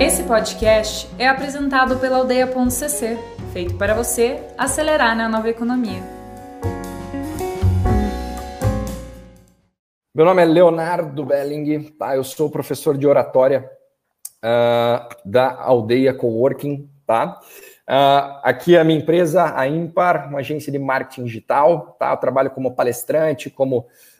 Esse podcast é apresentado pela Aldeia.cc, feito para você acelerar na nova economia. Meu nome é Leonardo Belling, tá? eu sou professor de oratória uh, da Aldeia Coworking. Tá? Uh, aqui é a minha empresa, a Impar, uma agência de marketing digital. Tá? Eu trabalho como palestrante, como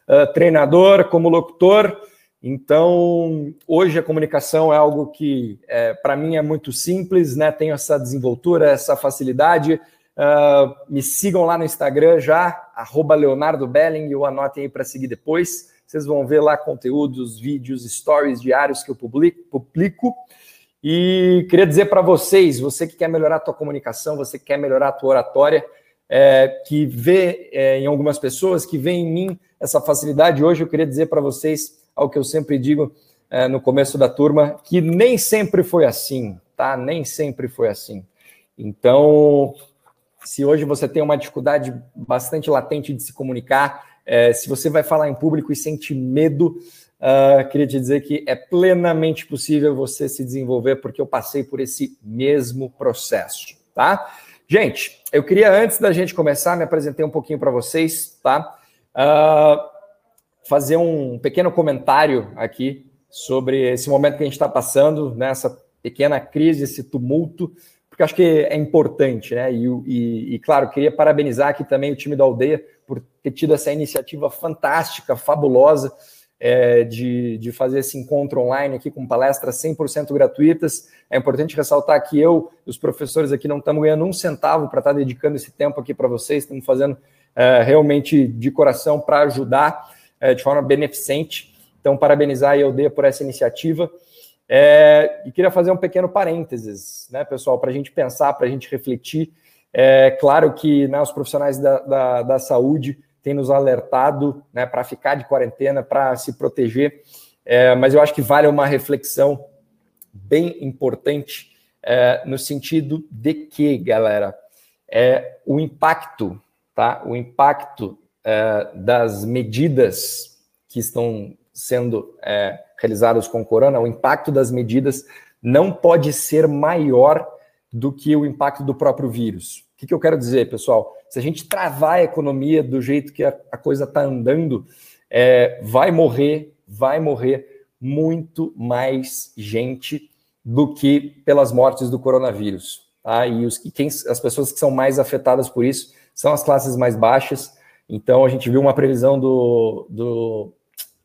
uh, treinador, como locutor. Então, hoje a comunicação é algo que, é, para mim, é muito simples, né? Tenho essa desenvoltura, essa facilidade. Uh, me sigam lá no Instagram já, arroba Leonardo Belling, ou anotem aí para seguir depois. Vocês vão ver lá conteúdos, vídeos, stories diários que eu publico. E queria dizer para vocês, você que quer melhorar a tua comunicação, você que quer melhorar a tua oratória, é, que vê é, em algumas pessoas, que vê em mim essa facilidade, hoje eu queria dizer para vocês ao que eu sempre digo é, no começo da turma, que nem sempre foi assim, tá? Nem sempre foi assim. Então, se hoje você tem uma dificuldade bastante latente de se comunicar, é, se você vai falar em público e sente medo, uh, queria te dizer que é plenamente possível você se desenvolver, porque eu passei por esse mesmo processo, tá? Gente, eu queria, antes da gente começar, me apresentei um pouquinho para vocês, tá? Uh, fazer um pequeno comentário aqui sobre esse momento que a gente está passando, nessa né, pequena crise, esse tumulto, porque acho que é importante, né? E, e, e, claro, queria parabenizar aqui também o time da aldeia por ter tido essa iniciativa fantástica, fabulosa, é, de, de fazer esse encontro online aqui com palestras 100% gratuitas. É importante ressaltar que eu e os professores aqui não estamos ganhando um centavo para estar tá dedicando esse tempo aqui para vocês, estamos fazendo é, realmente de coração para ajudar é, de forma beneficente. Então, parabenizar a IOD por essa iniciativa. É, e queria fazer um pequeno parênteses, né, pessoal, para a gente pensar, para a gente refletir. É claro que né, os profissionais da, da, da saúde têm nos alertado né, para ficar de quarentena, para se proteger, é, mas eu acho que vale uma reflexão bem importante é, no sentido de que, galera, é, o impacto, tá? O impacto é, das medidas que estão sendo é, realizadas com o corona, o impacto das medidas não pode ser maior do que o impacto do próprio vírus. O que, que eu quero dizer, pessoal? Se a gente travar a economia do jeito que a, a coisa está andando, é, vai morrer, vai morrer muito mais gente do que pelas mortes do coronavírus. Tá? E os, quem, as pessoas que são mais afetadas por isso são as classes mais baixas, então, a gente viu uma previsão do, do,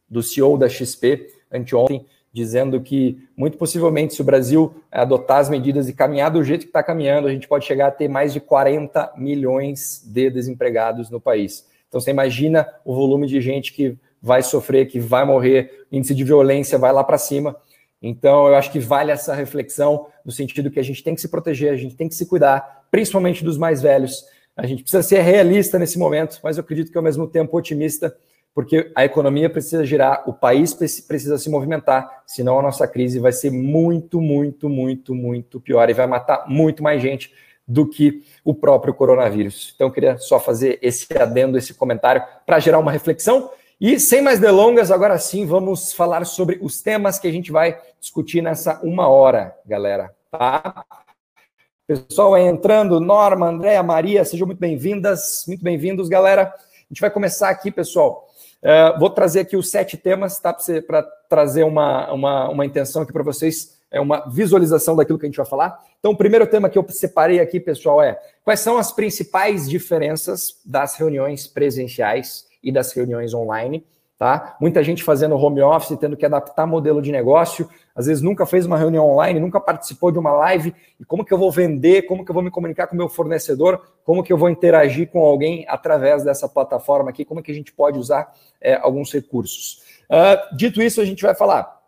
do CEO da XP anteontem, dizendo que, muito possivelmente, se o Brasil adotar as medidas e caminhar do jeito que está caminhando, a gente pode chegar a ter mais de 40 milhões de desempregados no país. Então, você imagina o volume de gente que vai sofrer, que vai morrer, índice de violência vai lá para cima. Então, eu acho que vale essa reflexão no sentido que a gente tem que se proteger, a gente tem que se cuidar, principalmente dos mais velhos, a gente precisa ser realista nesse momento, mas eu acredito que ao mesmo tempo otimista, porque a economia precisa girar, o país precisa se movimentar, senão a nossa crise vai ser muito, muito, muito, muito pior e vai matar muito mais gente do que o próprio coronavírus. Então, eu queria só fazer esse adendo, esse comentário, para gerar uma reflexão. E sem mais delongas, agora sim, vamos falar sobre os temas que a gente vai discutir nessa uma hora, galera. Tá? Pessoal aí entrando, Norma, Andréa, Maria, sejam muito bem-vindas, muito bem-vindos, galera. A gente vai começar aqui, pessoal. Uh, vou trazer aqui os sete temas, tá? Para trazer uma, uma, uma intenção aqui para vocês, é uma visualização daquilo que a gente vai falar. Então, o primeiro tema que eu separei aqui, pessoal, é quais são as principais diferenças das reuniões presenciais e das reuniões online tá? Muita gente fazendo home office, tendo que adaptar modelo de negócio, às vezes nunca fez uma reunião online, nunca participou de uma live, e como que eu vou vender, como que eu vou me comunicar com o meu fornecedor, como que eu vou interagir com alguém através dessa plataforma aqui, como que a gente pode usar é, alguns recursos. Uh, dito isso, a gente vai falar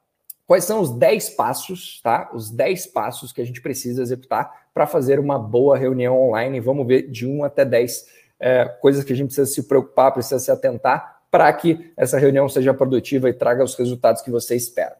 quais são os 10 passos, tá? Os 10 passos que a gente precisa executar para fazer uma boa reunião online. Vamos ver de 1 até 10 é, coisas que a gente precisa se preocupar, precisa se atentar para que essa reunião seja produtiva e traga os resultados que você espera.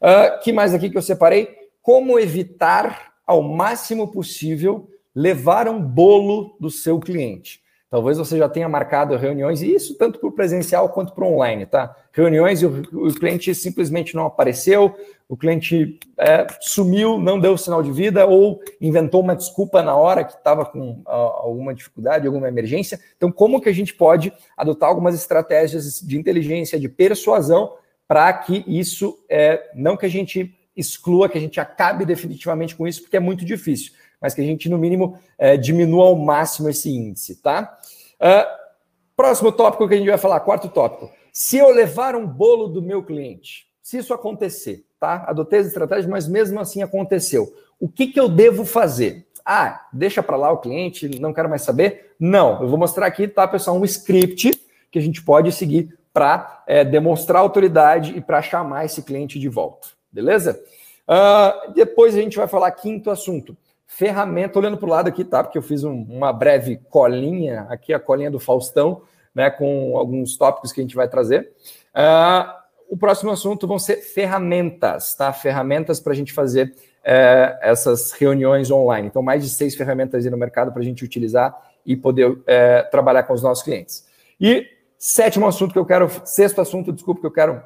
Uh, que mais aqui que eu separei? Como evitar ao máximo possível levar um bolo do seu cliente. Talvez você já tenha marcado reuniões, e isso tanto para o presencial quanto para o online, tá? Reuniões e o, o, cliente simplesmente não apareceu, o cliente é, sumiu, não deu sinal de vida ou inventou uma desculpa na hora que estava com a, alguma dificuldade, alguma emergência. Então, como que a gente pode adotar algumas estratégias de inteligência, de persuasão, para que isso, é, não que a gente exclua, que a gente acabe definitivamente com isso, porque é muito difícil mas que a gente, no mínimo, é, diminua ao máximo esse índice, tá? Uh, próximo tópico que a gente vai falar, quarto tópico. Se eu levar um bolo do meu cliente, se isso acontecer, tá? Adotei as estratégias, mas mesmo assim aconteceu. O que, que eu devo fazer? Ah, deixa para lá o cliente, não quero mais saber? Não, eu vou mostrar aqui, tá, pessoal, um script que a gente pode seguir para é, demonstrar autoridade e para chamar esse cliente de volta, beleza? Uh, depois a gente vai falar quinto assunto ferramenta, olhando para o lado aqui, tá? Porque eu fiz um, uma breve colinha, aqui a colinha do Faustão, né? Com alguns tópicos que a gente vai trazer. Uh, o próximo assunto vão ser ferramentas, tá? Ferramentas para a gente fazer uh, essas reuniões online. Então, mais de seis ferramentas aí no mercado para a gente utilizar e poder uh, trabalhar com os nossos clientes. E sétimo assunto que eu quero, sexto assunto, desculpa, que eu quero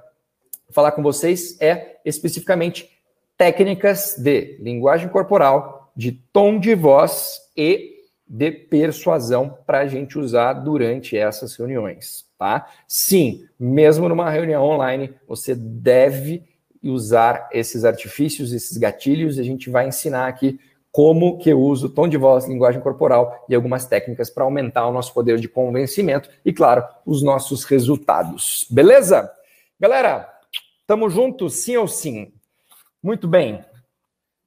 falar com vocês é especificamente técnicas de linguagem corporal de tom de voz e de persuasão para a gente usar durante essas reuniões, tá? Sim, mesmo numa reunião online, você deve usar esses artifícios, esses gatilhos, e a gente vai ensinar aqui como que eu uso tom de voz, linguagem corporal e algumas técnicas para aumentar o nosso poder de convencimento e, claro, os nossos resultados. Beleza? Galera, tamo juntos, sim ou sim? Muito bem.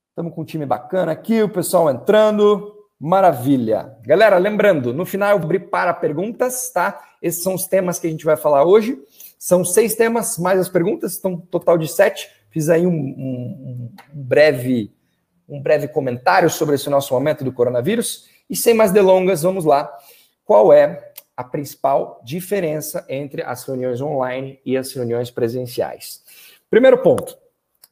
Estamos com um time bacana aqui, o pessoal entrando. Maravilha. Galera, lembrando, no final eu abri para perguntas, tá? Esses são os temas que a gente vai falar hoje. São seis temas, mais as perguntas, então total de sete. Fiz aí um, um, um breve um breve comentário sobre esse nosso momento do coronavírus. E sem mais delongas, vamos lá. Qual é a principal diferença entre as reuniões online e as reuniões presenciais? Primeiro ponto: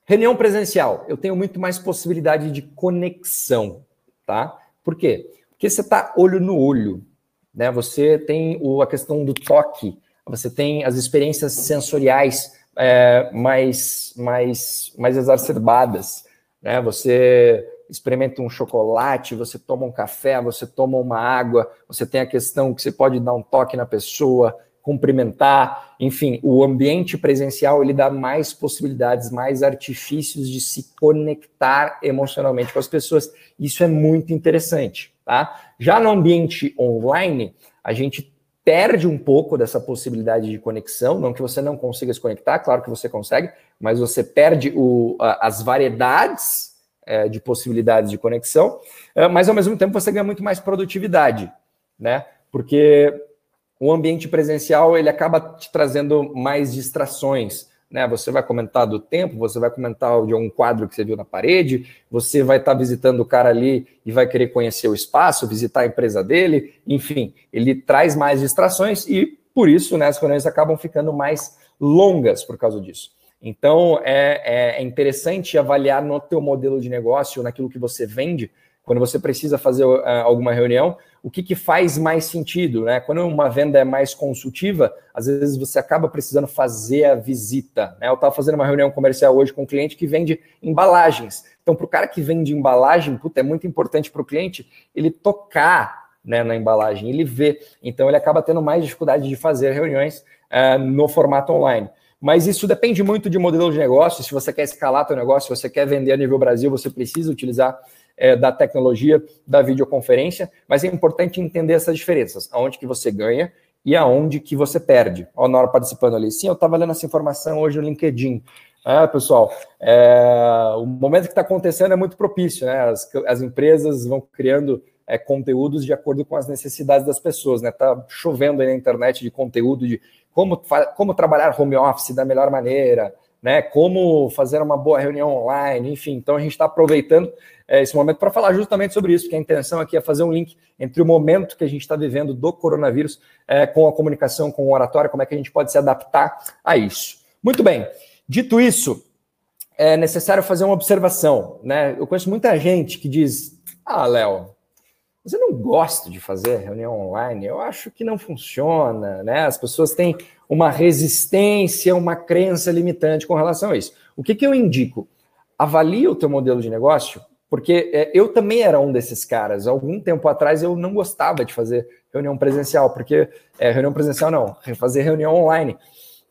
Reunião presencial, eu tenho muito mais possibilidade de conexão, tá? Por quê? Porque você está olho no olho, né? Você tem o, a questão do toque, você tem as experiências sensoriais é, mais, mais, mais exacerbadas, né? Você experimenta um chocolate, você toma um café, você toma uma água, você tem a questão que você pode dar um toque na pessoa, cumprimentar, enfim, o ambiente presencial ele dá mais possibilidades, mais artifícios de se conectar emocionalmente com as pessoas. Isso é muito interessante, tá? Já no ambiente online, a gente perde um pouco dessa possibilidade de conexão, não que você não consiga se conectar, claro que você consegue, mas você perde o, as variedades é, de possibilidades de conexão, é, mas ao mesmo tempo você ganha muito mais produtividade, né? Porque o ambiente presencial ele acaba te trazendo mais distrações. Né? Você vai comentar do tempo, você vai comentar de um quadro que você viu na parede, você vai estar tá visitando o cara ali e vai querer conhecer o espaço, visitar a empresa dele, enfim, ele traz mais distrações e por isso né, as reuniões acabam ficando mais longas por causa disso. Então é, é, é interessante avaliar no teu modelo de negócio, naquilo que você vende, quando você precisa fazer uh, alguma reunião, o que, que, faz mais sentido, né? Quando uma venda é mais consultiva, às vezes você acaba precisando fazer a visita. Né? Eu estava fazendo uma reunião comercial hoje com um cliente que vende embalagens. Então, para o cara que vende embalagem, puta, é muito importante para o cliente ele tocar né, na embalagem, ele vê. Então, ele acaba tendo mais dificuldade de fazer reuniões uh, no formato online. Mas isso depende muito de modelo de negócio. Se você quer escalar seu negócio, se você quer vender a nível Brasil, você precisa utilizar é, da tecnologia da videoconferência, mas é importante entender essas diferenças, aonde que você ganha e aonde que você perde. A Nora participando ali. Sim, eu estava lendo essa informação hoje no LinkedIn. Ah, pessoal, é, o momento que está acontecendo é muito propício, né? As, as empresas vão criando é, conteúdos de acordo com as necessidades das pessoas, né? Tá chovendo aí na internet de conteúdo de como, como trabalhar home office da melhor maneira, né? Como fazer uma boa reunião online, enfim. Então a gente está aproveitando é, esse momento para falar justamente sobre isso, que a intenção aqui é fazer um link entre o momento que a gente está vivendo do coronavírus é, com a comunicação, com o oratório, como é que a gente pode se adaptar a isso. Muito bem. Dito isso, é necessário fazer uma observação, né? Eu conheço muita gente que diz: Ah, Léo, eu não gosto de fazer reunião online, eu acho que não funciona, né? As pessoas têm uma resistência, uma crença limitante com relação a isso. O que, que eu indico? Avalie o teu modelo de negócio, porque é, eu também era um desses caras. Algum tempo atrás eu não gostava de fazer reunião presencial, porque é, reunião presencial não, fazer reunião online,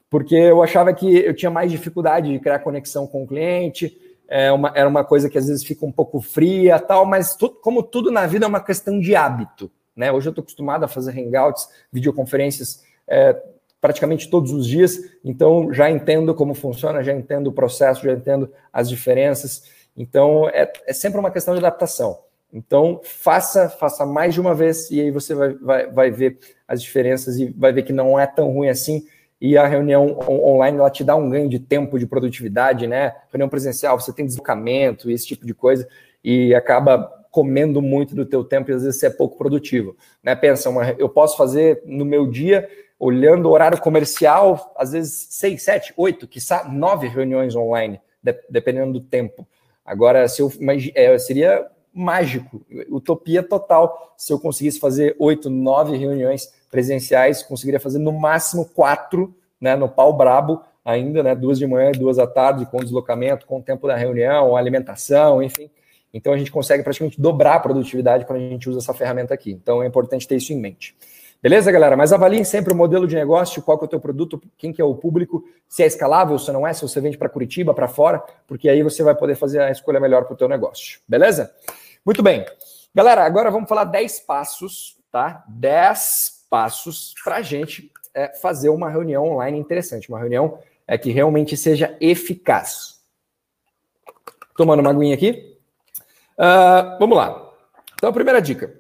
porque eu achava que eu tinha mais dificuldade de criar conexão com o cliente, é uma, era uma coisa que às vezes fica um pouco fria, tal, mas tu, como tudo na vida é uma questão de hábito, né? Hoje eu estou acostumado a fazer hangouts, videoconferências é, praticamente todos os dias, então já entendo como funciona, já entendo o processo, já entendo as diferenças. Então é, é sempre uma questão de adaptação. Então faça, faça mais de uma vez e aí você vai, vai, vai ver as diferenças e vai ver que não é tão ruim assim e a reunião online ela te dá um ganho de tempo, de produtividade, né? Reunião presencial, você tem deslocamento, esse tipo de coisa, e acaba comendo muito do teu tempo e às vezes você é pouco produtivo, né? Pensa, uma, eu posso fazer no meu dia, olhando o horário comercial, às vezes seis, sete, oito, quiçá nove reuniões online, de, dependendo do tempo. Agora, se eu é, seria mágico, utopia total, se eu conseguisse fazer oito, nove reuniões presenciais, conseguiria fazer no máximo quatro, né, no pau brabo, ainda, né, duas de manhã e duas à tarde, com deslocamento, com o tempo da reunião, alimentação, enfim. Então a gente consegue praticamente dobrar a produtividade quando a gente usa essa ferramenta aqui. Então é importante ter isso em mente. Beleza, galera? Mas avaliem sempre o modelo de negócio, qual que é o teu produto, quem que é o público, se é escalável, se não é, se você vende para Curitiba, para fora, porque aí você vai poder fazer a escolha melhor para o teu negócio. Beleza? Muito bem. Galera, agora vamos falar 10 passos, tá? 10 passos para a gente é, fazer uma reunião online interessante, uma reunião é, que realmente seja eficaz. Tomando uma aguinha aqui. Uh, vamos lá. Então, a primeira dica: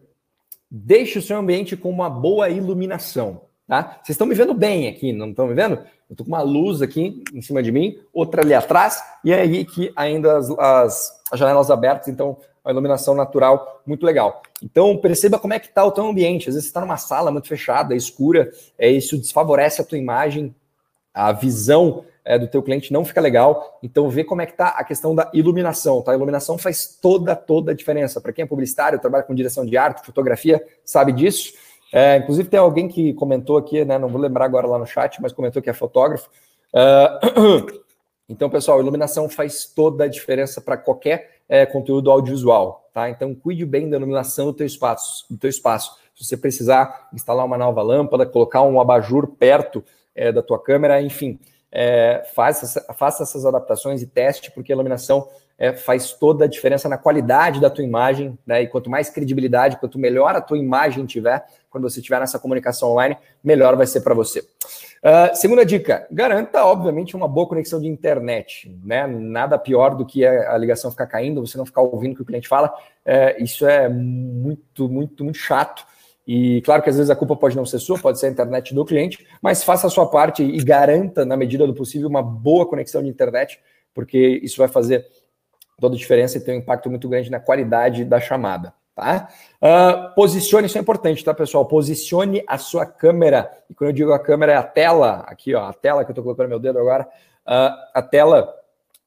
deixe o seu ambiente com uma boa iluminação. Tá? Vocês estão me vendo bem aqui, não estão me vendo? Eu estou com uma luz aqui em cima de mim, outra ali atrás, e aí que ainda as, as, as janelas abertas, então uma iluminação natural muito legal. Então, perceba como é que está o teu ambiente. Às vezes você está numa sala muito fechada, escura, é, isso desfavorece a tua imagem, a visão é, do teu cliente não fica legal. Então, vê como é que está a questão da iluminação. Tá? A iluminação faz toda, toda a diferença. Para quem é publicitário, trabalha com direção de arte, fotografia, sabe disso. É, inclusive, tem alguém que comentou aqui, né, não vou lembrar agora lá no chat, mas comentou que é fotógrafo. Uh, então, pessoal, iluminação faz toda a diferença para qualquer é, conteúdo audiovisual, tá? Então cuide bem da iluminação do teu espaço, do teu espaço. Se você precisar instalar uma nova lâmpada, colocar um abajur perto é, da tua câmera, enfim, é, faça, faça essas adaptações e teste, porque a iluminação é, faz toda a diferença na qualidade da tua imagem, né? E quanto mais credibilidade, quanto melhor a tua imagem tiver, quando você tiver nessa comunicação online, melhor vai ser para você. Uh, segunda dica: garanta, obviamente, uma boa conexão de internet. Né? Nada pior do que a, ligação ficar caindo, você não ficar ouvindo o que o cliente fala. É, isso é muito, muito, muito chato. E claro que às vezes a culpa pode não ser sua, pode ser a internet do cliente, mas faça a sua parte e garanta, na medida do possível, uma boa conexão de internet, porque isso vai fazer toda a diferença e tem um impacto muito grande na qualidade da chamada. Tá? Uh, posicione, isso é importante, tá, pessoal? Posicione a sua câmera. E quando eu digo a câmera, é a tela, aqui, ó, a tela que eu estou colocando meu dedo agora, uh, a tela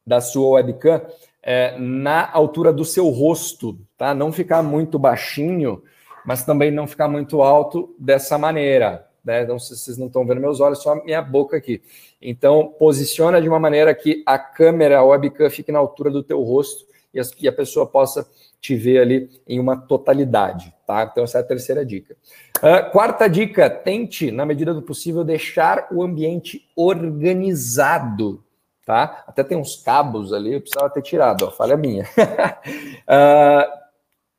da sua webcam é, na altura do seu rosto, tá? Não ficar muito baixinho, mas também não ficar muito alto dessa maneira. Né? Então, se vocês não estão vendo meus olhos, só minha boca aqui. Então, posiciona de uma maneira que a câmera, a webcam, fique na altura do teu rosto e a pessoa possa te ver ali em uma totalidade, tá? Então, essa é a terceira dica. Uh, quarta dica: tente, na medida do possível, deixar o ambiente organizado, tá? Até tem uns cabos ali, eu precisava ter tirado, ó, falha minha. uh,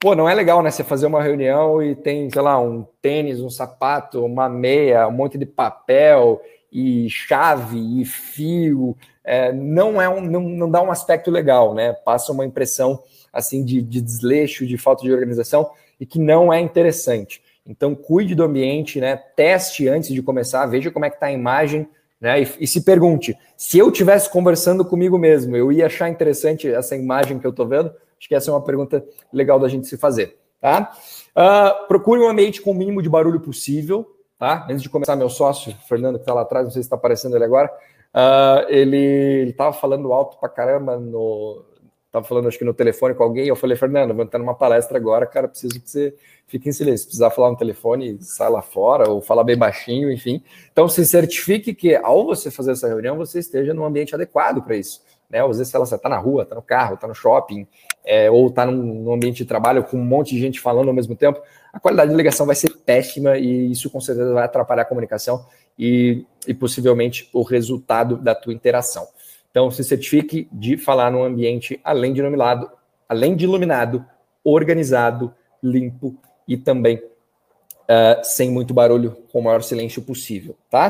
pô, não é legal, né? Você fazer uma reunião e tem, sei lá, um tênis, um sapato, uma meia, um monte de papel e chave e fio. É, não é um, não, não dá um aspecto legal, né? Passa uma impressão assim de, de desleixo, de falta de organização e que não é interessante. Então, cuide do ambiente, né? Teste antes de começar, veja como é que está a imagem, né? E, e, se pergunte: se eu estivesse conversando comigo mesmo, eu ia achar interessante essa imagem que eu estou vendo? Acho que essa é uma pergunta legal da gente se fazer, tá? Uh, procure um ambiente com o mínimo de barulho possível, tá? Antes de começar, meu sócio, Fernando, que está lá atrás, não sei se está aparecendo ele agora, uh, ele estava falando alto pra caramba no, estava falando acho que no telefone com alguém, eu falei, Fernando, vou entrar numa palestra agora, cara, preciso que você fique em silêncio. Se precisar falar no telefone, sai lá fora, ou falar bem baixinho, enfim. Então, se certifique que ao você fazer essa reunião, você esteja num ambiente adequado para isso. Né? Às vezes, sei você está na rua, está no carro, está no shopping, é, ou está num, num, ambiente de trabalho com um monte de gente falando ao mesmo tempo, a qualidade de ligação vai ser péssima e isso com certeza vai atrapalhar a comunicação e, e possivelmente o resultado da tua interação. Então, se certifique de falar num ambiente além de iluminado, além de iluminado, organizado, limpo e também uh, sem muito barulho, com o maior silêncio possível, tá?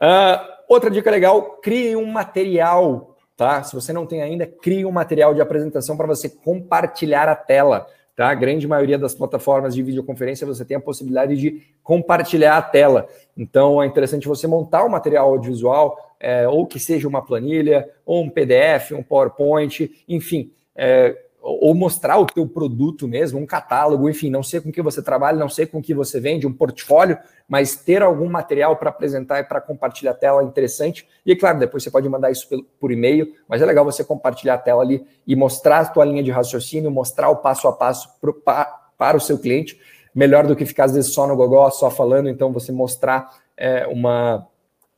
Uh, outra dica legal: crie um material, tá? Se você não tem ainda, crie um material de apresentação para você compartilhar a tela. Tá? A grande maioria das plataformas de videoconferência você tem a possibilidade de compartilhar a tela. Então é interessante você montar um material audiovisual, é, ou que seja uma planilha, ou um PDF, um PowerPoint, enfim, é, ou mostrar o teu produto mesmo, um catálogo, enfim, não sei com que você trabalha, não sei com que você vende, um portfólio, mas ter algum material para apresentar e para compartilhar a tela é interessante. E claro, depois você pode mandar isso por e-mail, mas é legal você compartilhar a tela ali e mostrar a tua linha de raciocínio, mostrar o passo a passo pro, pa, para o seu cliente, melhor do que ficar às vezes só no gogó, só falando, então você mostrar é, uma,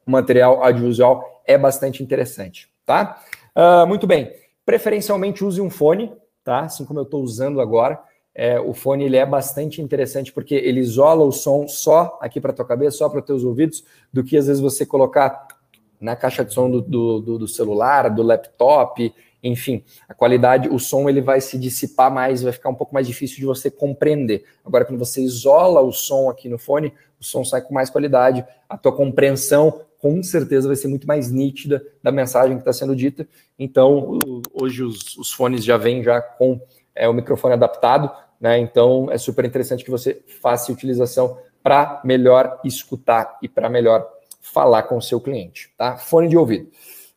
um material audiovisual é bastante interessante, tá? Uh, muito bem. Preferencialmente use um fone, tá? Assim como eu estou usando agora. É, o fone ele é bastante interessante porque ele isola o som só aqui para tua cabeça, só para teus ouvidos, do que às vezes você colocar na caixa de som do, do, do, celular, do laptop, enfim, a qualidade, o som ele vai se dissipar mais, vai ficar um pouco mais difícil de você compreender. Agora, quando você isola o som aqui no fone, o som sai com mais qualidade, a tua compreensão com certeza vai ser muito mais nítida da mensagem que está sendo dita. Então, hoje os, os fones já vêm já com é, o microfone adaptado, né? Então é super interessante que você faça utilização para melhor escutar e para melhor falar com o seu cliente, tá? Fone de ouvido.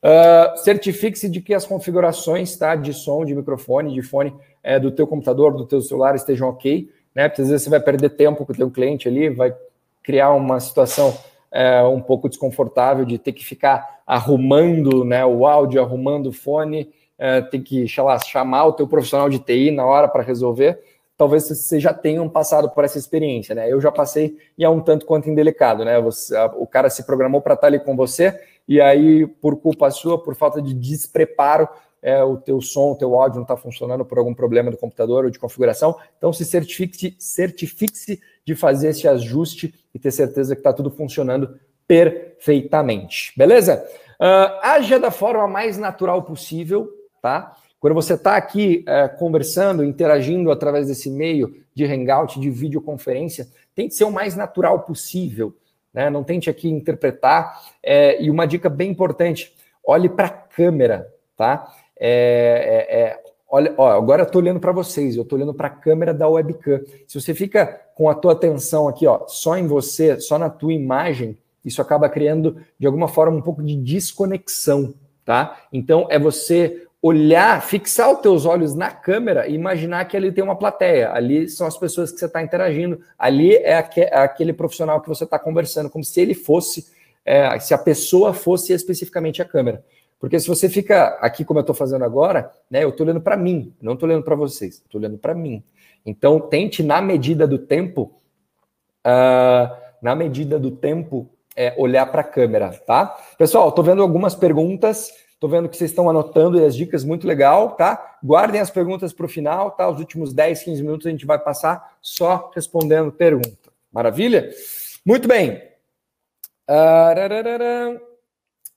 Uh, Certifique-se de que as configurações tá, de som, de microfone, de fone é, do teu computador, do teu celular estejam ok, né? Porque às vezes você vai perder tempo com o teu cliente ali, vai criar uma situação é, um pouco desconfortável de ter que ficar arrumando né, o áudio, arrumando o fone, é, ter que lá, chamar o teu profissional de TI na hora para resolver. Talvez vocês já tenham passado por essa experiência, né? Eu já passei e é um tanto quanto indelicado, né? Você, a, o cara se programou para estar ali com você e aí, por culpa sua, por falta de despreparo, é, o teu som, o teu áudio não está funcionando por algum problema do computador ou de configuração. Então, se certifique-se certifique de fazer esse ajuste e ter certeza que está tudo funcionando perfeitamente. Beleza? Uh, haja da forma mais natural possível, tá? Quando você está aqui uh, conversando, interagindo através desse meio de hangout, de videoconferência, tente ser o mais natural possível. Né? Não tente aqui interpretar. É, e uma dica bem importante: olhe para a câmera, tá? É, é, é, olha, ó, agora eu estou olhando para vocês, eu estou olhando para a câmera da webcam. Se você fica com a tua atenção aqui, ó, só em você, só na tua imagem, isso acaba criando de alguma forma um pouco de desconexão, tá? Então é você olhar, fixar os teus olhos na câmera e imaginar que ali tem uma plateia, ali são as pessoas que você está interagindo, ali é, é aquele profissional que você está conversando, como se ele fosse, é, se a pessoa fosse especificamente a câmera. Porque se você fica aqui como eu estou fazendo agora, né, eu estou olhando para mim, não estou olhando para vocês, estou olhando para mim. Então tente na medida do tempo, uh, na medida do tempo, é, olhar para a câmera, tá? Pessoal, estou vendo algumas perguntas, estou vendo que vocês estão anotando as dicas muito legal, tá? Guardem as perguntas para o final, tá? Os últimos 10, 15 minutos a gente vai passar só respondendo pergunta. Maravilha? Muito bem. Uh,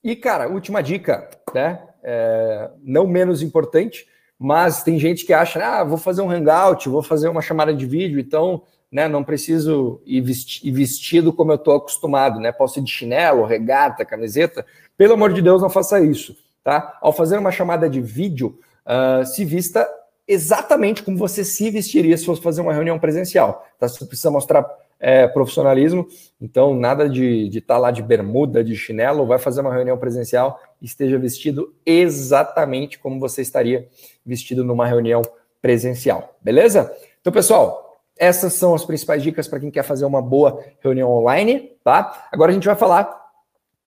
e, cara, última dica, né? É, não menos importante, mas tem gente que acha, ah, vou fazer um hangout, vou fazer uma chamada de vídeo, então, né, não preciso ir, vestido como eu estou acostumado, né? Posso ir de chinelo, regata, camiseta. Pelo amor de Deus, não faça isso, tá? Ao fazer uma chamada de vídeo, uh, se vista exatamente como você se vestiria se fosse fazer uma reunião presencial. Tá? Você precisa mostrar é, profissionalismo. Então, nada de estar tá lá de bermuda, de chinelo, vai fazer uma reunião presencial, esteja vestido exatamente como você estaria vestido numa reunião presencial. Beleza? Então, pessoal, essas são as principais dicas para quem quer fazer uma boa reunião online, tá? Agora a gente vai falar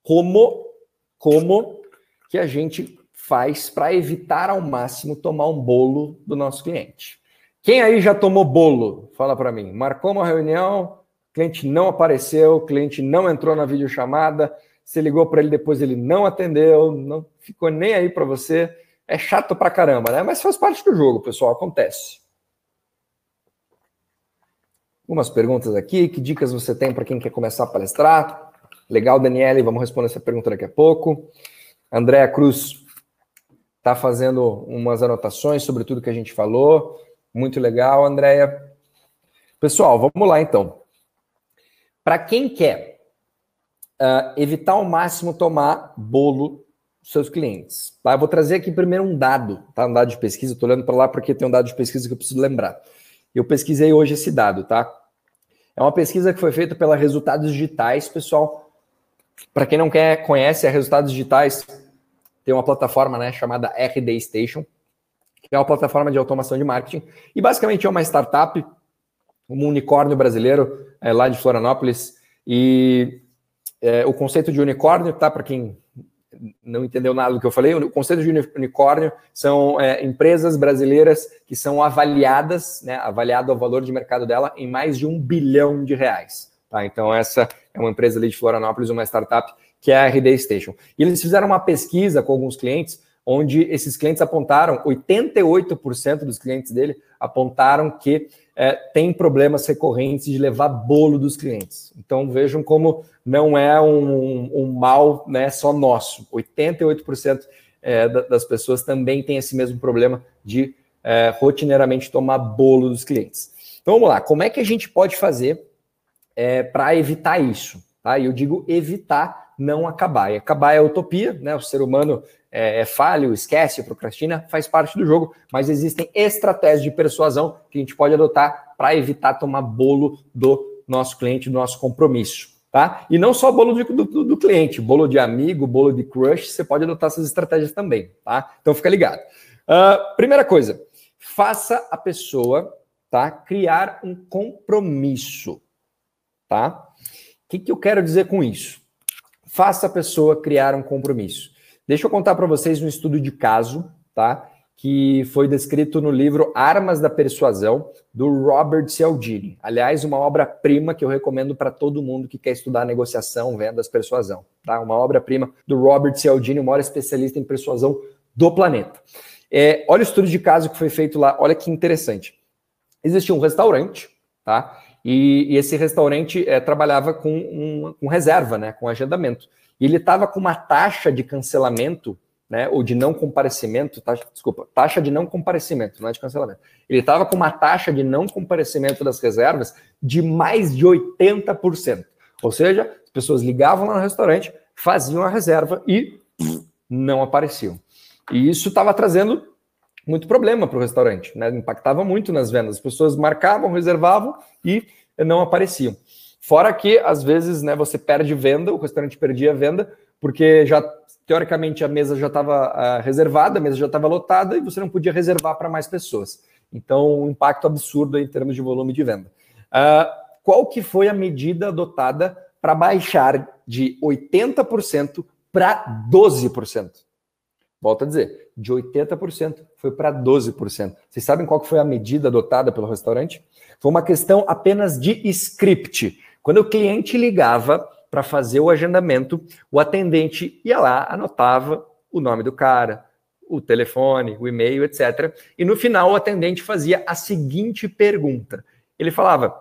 como como que a gente faz para evitar ao máximo tomar um bolo do nosso cliente? Quem aí já tomou bolo? Fala para mim. Marcou uma reunião, cliente não apareceu, cliente não entrou na videochamada, você ligou para ele depois ele não atendeu, não ficou nem aí para você. É chato pra caramba, né? Mas faz parte do jogo, pessoal, acontece. Algumas perguntas aqui, que dicas você tem para quem quer começar a palestrar? Legal, Daniele, vamos responder essa pergunta daqui a pouco. Andréa Cruz está fazendo umas anotações sobre tudo que a gente falou. Muito legal, Andréia. Pessoal, vamos lá então. Para quem quer uh, evitar ao máximo tomar bolo dos seus clientes, tá? Eu vou trazer aqui primeiro um dado, tá? Um dado de pesquisa. Estou olhando para lá porque tem um dado de pesquisa que eu preciso lembrar. Eu pesquisei hoje esse dado, tá? É uma pesquisa que foi feita pela Resultados Digitais, pessoal. Para quem não quer, conhece a Resultados Digitais, tem uma plataforma né, chamada RD Station, que é uma plataforma de automação de marketing. E basicamente é uma startup, um unicórnio brasileiro, é, lá de Florianópolis. E é, o conceito de unicórnio, tá? Para quem não entendeu nada do que eu falei, o conceito de unicórnio são é, empresas brasileiras que são avaliadas, né, avaliado o valor de mercado dela em mais de um bilhão de reais. Tá? Então, essa é uma empresa ali de Florianópolis, uma startup, que é a RD Station. E eles fizeram uma pesquisa com alguns clientes onde esses clientes apontaram, 88% dos clientes dele apontaram que é, tem problemas recorrentes de levar bolo dos clientes. Então vejam como não é um, um mal né, só nosso. 88% é, das pessoas também têm esse mesmo problema de é, rotineiramente tomar bolo dos clientes. Então vamos lá, como é que a gente pode fazer é, para evitar isso? Tá? Eu digo evitar, não acabar. E acabar é utopia, né? O ser humano é, é falho, esquece, procrastina, faz parte do jogo, mas existem estratégias de persuasão que a gente pode adotar para evitar tomar bolo do nosso cliente, do nosso compromisso. Tá? E não só bolo de, do, do, cliente, bolo de amigo, bolo de crush, você pode adotar essas estratégias também, tá? Então fica ligado. Uh, primeira coisa, faça a pessoa, tá? Criar um compromisso, tá? O que, que eu quero dizer com isso? Faça a pessoa criar um compromisso. Deixa eu contar para vocês um estudo de caso, tá? Que foi descrito no livro Armas da Persuasão, do Robert Cialdini. Aliás, uma obra-prima que eu recomendo para todo mundo que quer estudar negociação, vendas, persuasão. Tá? Uma obra-prima do Robert Cialdini, o maior especialista em persuasão do planeta. É, olha o estudo de caso que foi feito lá, olha que interessante. Existia um restaurante, tá? E, e esse restaurante é, trabalhava com, um, com reserva, né? Com agendamento. E ele estava com uma taxa de cancelamento, né, ou de não comparecimento, taxa, desculpa, taxa de não comparecimento, não é de cancelamento. Ele estava com uma taxa de não comparecimento das reservas de mais de 80%. Ou seja, as pessoas ligavam lá no restaurante, faziam a reserva e não apareciam. E isso estava trazendo muito problema para o restaurante, né? impactava muito nas vendas. As pessoas marcavam, reservavam e não apareciam. Fora que, às vezes, né, você perde venda, o restaurante perdia venda, porque já, teoricamente, a mesa já estava uh, ah, reservada, a mesa já estava lotada e você não podia reservar para mais pessoas. Então, um impacto absurdo em termos de volume de venda. Uh, qual que foi a medida adotada para baixar de 80% para 12%? Volto a dizer, de 80% foi para 12%. Vocês sabem qual foi a medida adotada pelo restaurante? Foi uma questão apenas de script. Quando o cliente ligava para fazer o agendamento, o atendente ia lá, anotava o nome do cara, o telefone, o e-mail, etc. E no final o atendente fazia a seguinte pergunta. Ele falava,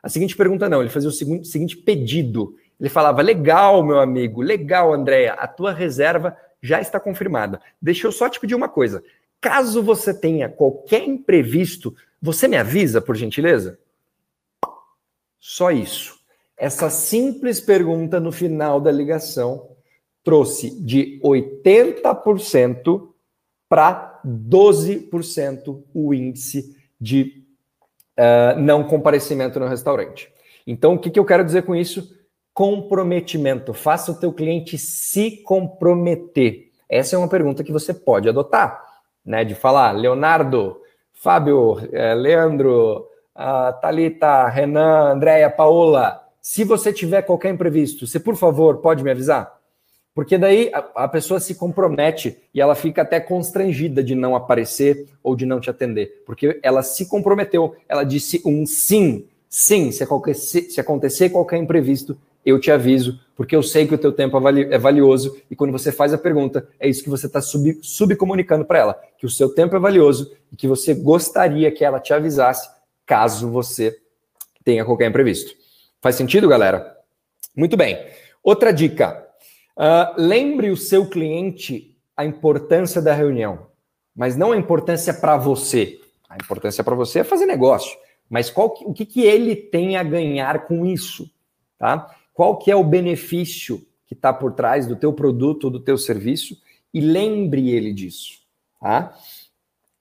a seguinte pergunta não, ele fazia o seguinte pedido. Ele falava: legal, meu amigo, legal, Andréia, a tua reserva já está confirmada. Deixa eu só te pedir uma coisa. Caso você tenha qualquer imprevisto, você me avisa, por gentileza? Só isso. Essa simples pergunta no final da ligação trouxe de 80% para 12% o índice de uh, não comparecimento no restaurante. Então, o que, que eu quero dizer com isso? Comprometimento. Faça o teu cliente se comprometer. Essa é uma pergunta que você pode adotar, né? De falar, Leonardo, Fábio, eh, Leandro, Talita, Renan, Andréia, Paola, se você tiver qualquer imprevisto, você por favor pode me avisar? Porque daí a, a, pessoa se compromete e ela fica até constrangida de não aparecer ou de não te atender. Porque ela se comprometeu, ela disse um sim. Sim, se acontecer qualquer imprevisto, eu te aviso, porque eu sei que o teu tempo é, valioso e quando você faz a pergunta, é isso que você está sub, subcomunicando para ela, que o seu tempo é valioso e que você gostaria que ela te avisasse caso você tenha qualquer imprevisto. Faz sentido, galera? Muito bem. Outra dica: uh, lembre o seu cliente a importância da reunião, mas não a importância para você. A importância para você é fazer negócio, mas qual, o que, que ele tem a ganhar com isso, tá? Qual que é o benefício que está por trás do teu produto ou do teu serviço e lembre ele disso, tá?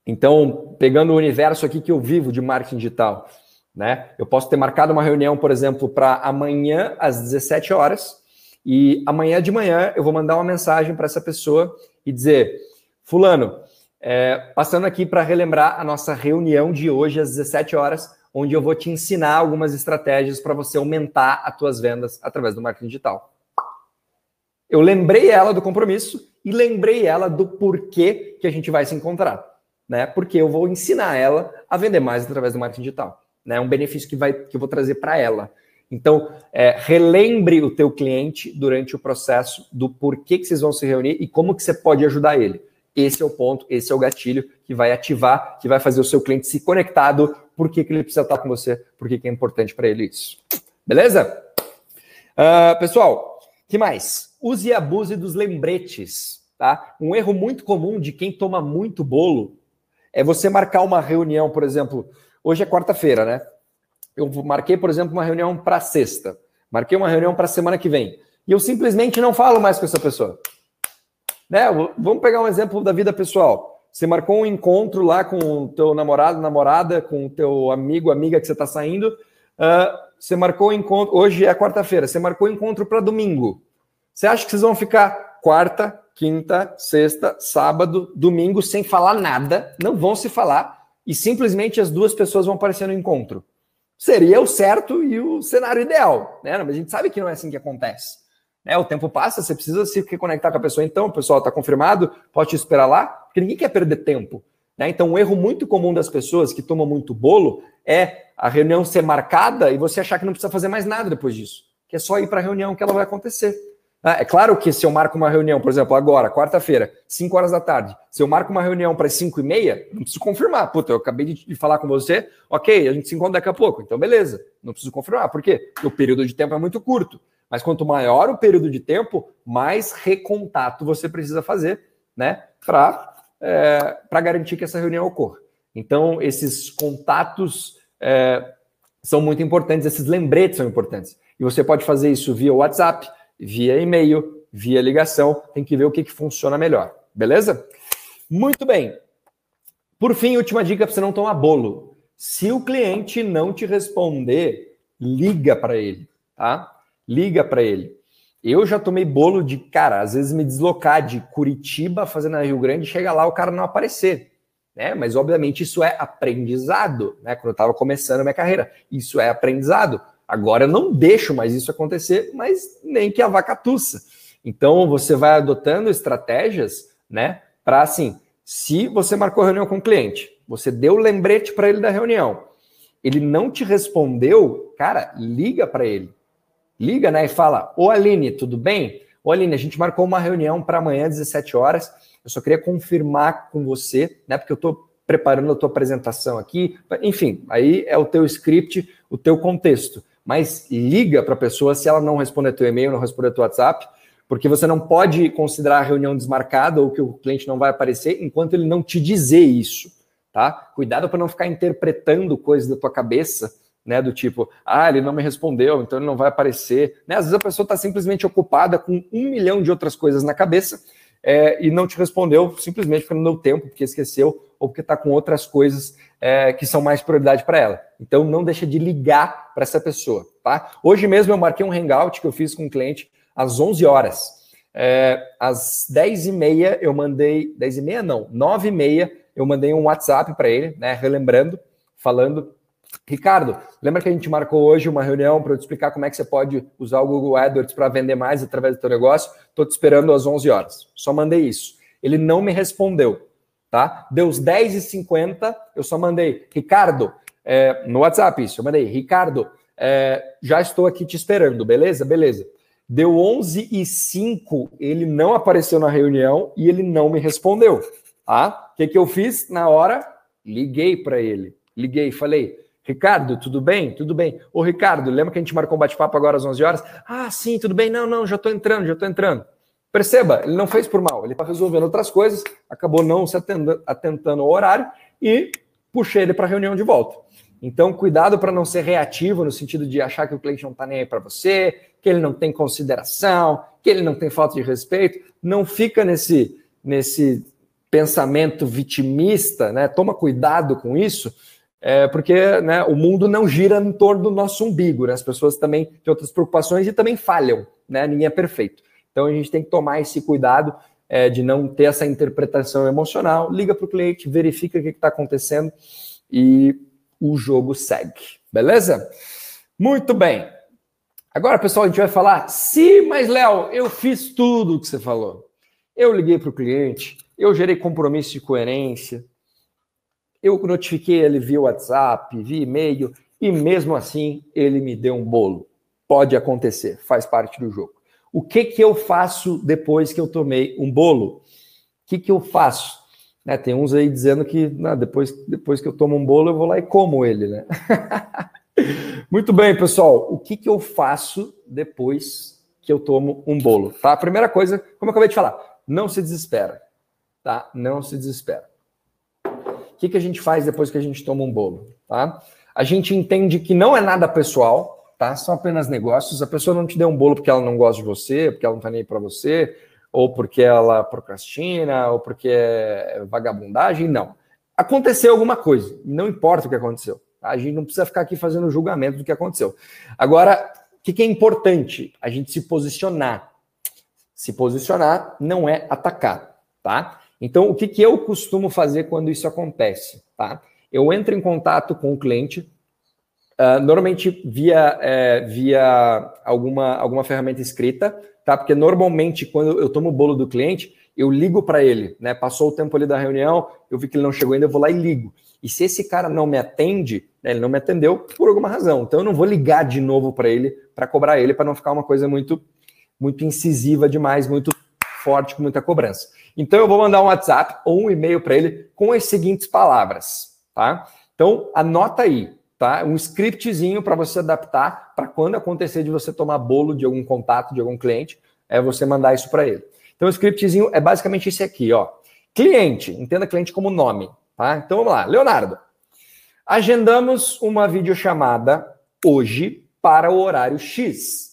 Então, pegando o universo aqui que eu vivo de marketing digital, né? Eu posso ter marcado uma reunião, por exemplo, para amanhã às 17 horas, e amanhã de manhã eu vou mandar uma mensagem para essa pessoa e dizer: Fulano, é, passando aqui para relembrar a nossa reunião de hoje às 17 horas, onde eu vou te ensinar algumas estratégias para você aumentar as tuas vendas através do marketing digital. Eu lembrei ela do compromisso e lembrei ela do porquê que a gente vai se encontrar, né? Porque eu vou ensinar ela a vender mais através do marketing digital, né? Um benefício que vai que eu vou trazer para ela. Então, é, relembre o teu cliente durante o processo do porquê que vocês vão se reunir e como que você pode ajudar ele. Esse é o ponto, esse é o gatilho que vai ativar, que vai fazer o seu cliente se conectado, por que, que ele precisa estar com você, por que, que é importante para ele isso. Beleza? Uh, pessoal, que mais? Use e abuse dos lembretes. Tá? Um erro muito comum de quem toma muito bolo é você marcar uma reunião, por exemplo, hoje é quarta-feira, né? Eu marquei, por exemplo, uma reunião para sexta. Marquei uma reunião para semana que vem. E eu simplesmente não falo mais com essa pessoa. Né? Vamos pegar um exemplo da vida pessoal. Você marcou um encontro lá com o teu namorado, namorada, com o teu amigo, amiga que você está saindo. Uh, você marcou um encontro. Hoje é quarta-feira. Você marcou um encontro para domingo. Você acha que vocês vão ficar quarta, quinta, sexta, sábado, domingo sem falar nada? Não vão se falar e simplesmente as duas pessoas vão aparecer no encontro. Seria o certo e o cenário ideal, né? Mas a gente sabe que não é assim que acontece. Né? O tempo passa, você precisa se reconectar com a pessoa. Então, pessoal está confirmado, pode te esperar lá, porque ninguém quer perder tempo. Né? Então, um erro muito comum das pessoas que tomam muito bolo é a reunião ser marcada e você achar que não precisa fazer mais nada depois disso. Que é só ir para a reunião que ela vai acontecer. Ah, é claro que se eu marco uma reunião, por exemplo, agora, quarta-feira, 5 horas da tarde, se eu marco uma reunião para as 5 e meia, não preciso confirmar. Puta, eu acabei de falar com você, ok, a gente se encontra daqui a pouco, então beleza, não preciso confirmar. Por quê? Porque o período de tempo é muito curto. Mas quanto maior o período de tempo, mais recontato você precisa fazer, né, para é, garantir que essa reunião ocorra. Então, esses contatos é, são muito importantes, esses lembretes são importantes. E você pode fazer isso via WhatsApp, via e-mail, via ligação, tem que ver o que, que funciona melhor, beleza? Muito bem. Por fim, última dica para você não tomar bolo. Se o cliente não te responder, liga para ele, tá? Liga para ele. Eu já tomei bolo de, cara, às vezes me deslocar de Curitiba fazendo a Rio Grande, chega lá o cara não aparecer. Né? Mas, obviamente, isso é aprendizado, né? Quando eu estava começando a minha carreira. Isso é aprendizado. Agora eu não deixo mais isso acontecer, mas nem que a vaca tussa. Então, você vai adotando estratégias, né? Para assim, se você marcou reunião com o cliente, você deu lembrete para ele da reunião, ele não te respondeu, cara, liga para ele liga, né, e fala: Ô Aline, tudo bem? Ô Aline, a gente marcou uma reunião para amanhã, 17 horas. Eu só queria confirmar com você, né, porque eu estou preparando a tua apresentação aqui. Enfim, aí é o teu script, o teu contexto. Mas liga para a pessoa se ela não responder teu e-mail, não responder teu WhatsApp, porque você não pode considerar a reunião desmarcada ou que o cliente não vai aparecer enquanto ele não te dizer isso, tá? Cuidado para não ficar interpretando coisas da tua cabeça né? Do tipo, ah, ele não me respondeu, então ele não vai aparecer. Né? Às vezes a pessoa está simplesmente ocupada com um milhão de outras coisas na cabeça é, e não te respondeu simplesmente porque não deu tempo, porque esqueceu ou porque está com outras coisas é, que são mais prioridade para ela. Então não deixa de ligar para essa pessoa, tá? Hoje mesmo eu marquei um hangout que eu fiz com um cliente às 11 horas. É, às 10 e meia eu mandei, 10 e meia não, 9 e meia eu mandei um WhatsApp para ele, né, relembrando, falando Ricardo, lembra que a gente marcou hoje uma reunião para eu te explicar como é que você pode usar o Google AdWords para vender mais através do teu negócio? Estou te esperando às 11 horas. Só mandei isso. Ele não me respondeu, tá? Deu os 10h50, eu só mandei, Ricardo, é, no WhatsApp isso, eu mandei, Ricardo, é, já estou aqui te esperando, beleza? Beleza. Deu 11 e 05, ele não apareceu na reunião e ele não me respondeu, tá? O que, que eu fiz na hora? Liguei para ele. Liguei, falei, Ricardo, tudo bem? Tudo bem. Ô, Ricardo, lembra que a gente marcou um bate-papo agora às 11 horas? Ah, sim, tudo bem. Não, não, já estou entrando, já estou entrando. Perceba, ele não fez por mal, ele está resolvendo outras coisas, acabou não se atentando ao horário e puxei ele para a reunião de volta. Então, cuidado para não ser reativo no sentido de achar que o cliente não está nem aí para você, que ele não tem consideração, que ele não tem falta de respeito. Não fica nesse, nesse pensamento vitimista, né? Toma cuidado com isso, é, porque né, o mundo não gira em torno do nosso umbigo, né? as pessoas também têm outras preocupações e também falham, né? ninguém é perfeito. Então a gente tem que tomar esse cuidado é, de não ter essa interpretação emocional, liga para o cliente, verifica o que está acontecendo e o jogo segue, beleza? Muito bem. Agora, pessoal, a gente vai falar, sim, mas Léo, eu fiz tudo o que você falou. Eu liguei para o cliente, eu gerei compromisso de coerência, eu notifiquei ele via WhatsApp, via e-mail, e mesmo assim ele me deu um bolo. Pode acontecer, faz parte do jogo. O que, que eu faço depois que eu tomei um bolo? O que, que eu faço? Né, tem uns aí dizendo que né, depois, depois que eu tomo um bolo, eu vou lá e como ele, né? Muito bem, pessoal. O que, que eu faço depois que eu tomo um bolo? Tá? A primeira coisa, como eu acabei de falar, não se desespera. Tá? Não se desespera que, que a gente faz depois que a gente toma um bolo? Tá? A gente entende que não é nada pessoal, tá? São apenas negócios. A pessoa não te deu um bolo porque ela não gosta de você, porque ela não tá nem para você, ou porque ela procrastina, ou porque é vagabundagem. Não. Aconteceu alguma coisa, não importa o que aconteceu. Tá? A gente não precisa ficar aqui fazendo julgamento do que aconteceu. Agora, o que, que é importante? A gente se posicionar. Se posicionar não é atacar, tá? Então, o que, que eu costumo fazer quando isso acontece? Tá? Eu entro em contato com o cliente, uh, normalmente via, é, via alguma, alguma ferramenta escrita, tá? Porque normalmente, quando eu tomo o bolo do cliente, eu ligo para ele, né? Passou o tempo ali da reunião, eu vi que ele não chegou ainda, eu vou lá e ligo. E se esse cara não me atende, né, ele não me atendeu por alguma razão. Então eu não vou ligar de novo para ele para cobrar ele para não ficar uma coisa muito muito incisiva demais, muito forte com muita cobrança. Então eu vou mandar um WhatsApp ou um e-mail para ele com as seguintes palavras, tá? Então anota aí, tá? Um scriptzinho para você adaptar para quando acontecer de você tomar bolo de algum contato de algum cliente, é você mandar isso para ele. Então o scriptzinho é basicamente esse aqui, ó. Cliente, entenda cliente como nome, tá? Então vamos lá, Leonardo. Agendamos uma videochamada hoje para o horário X.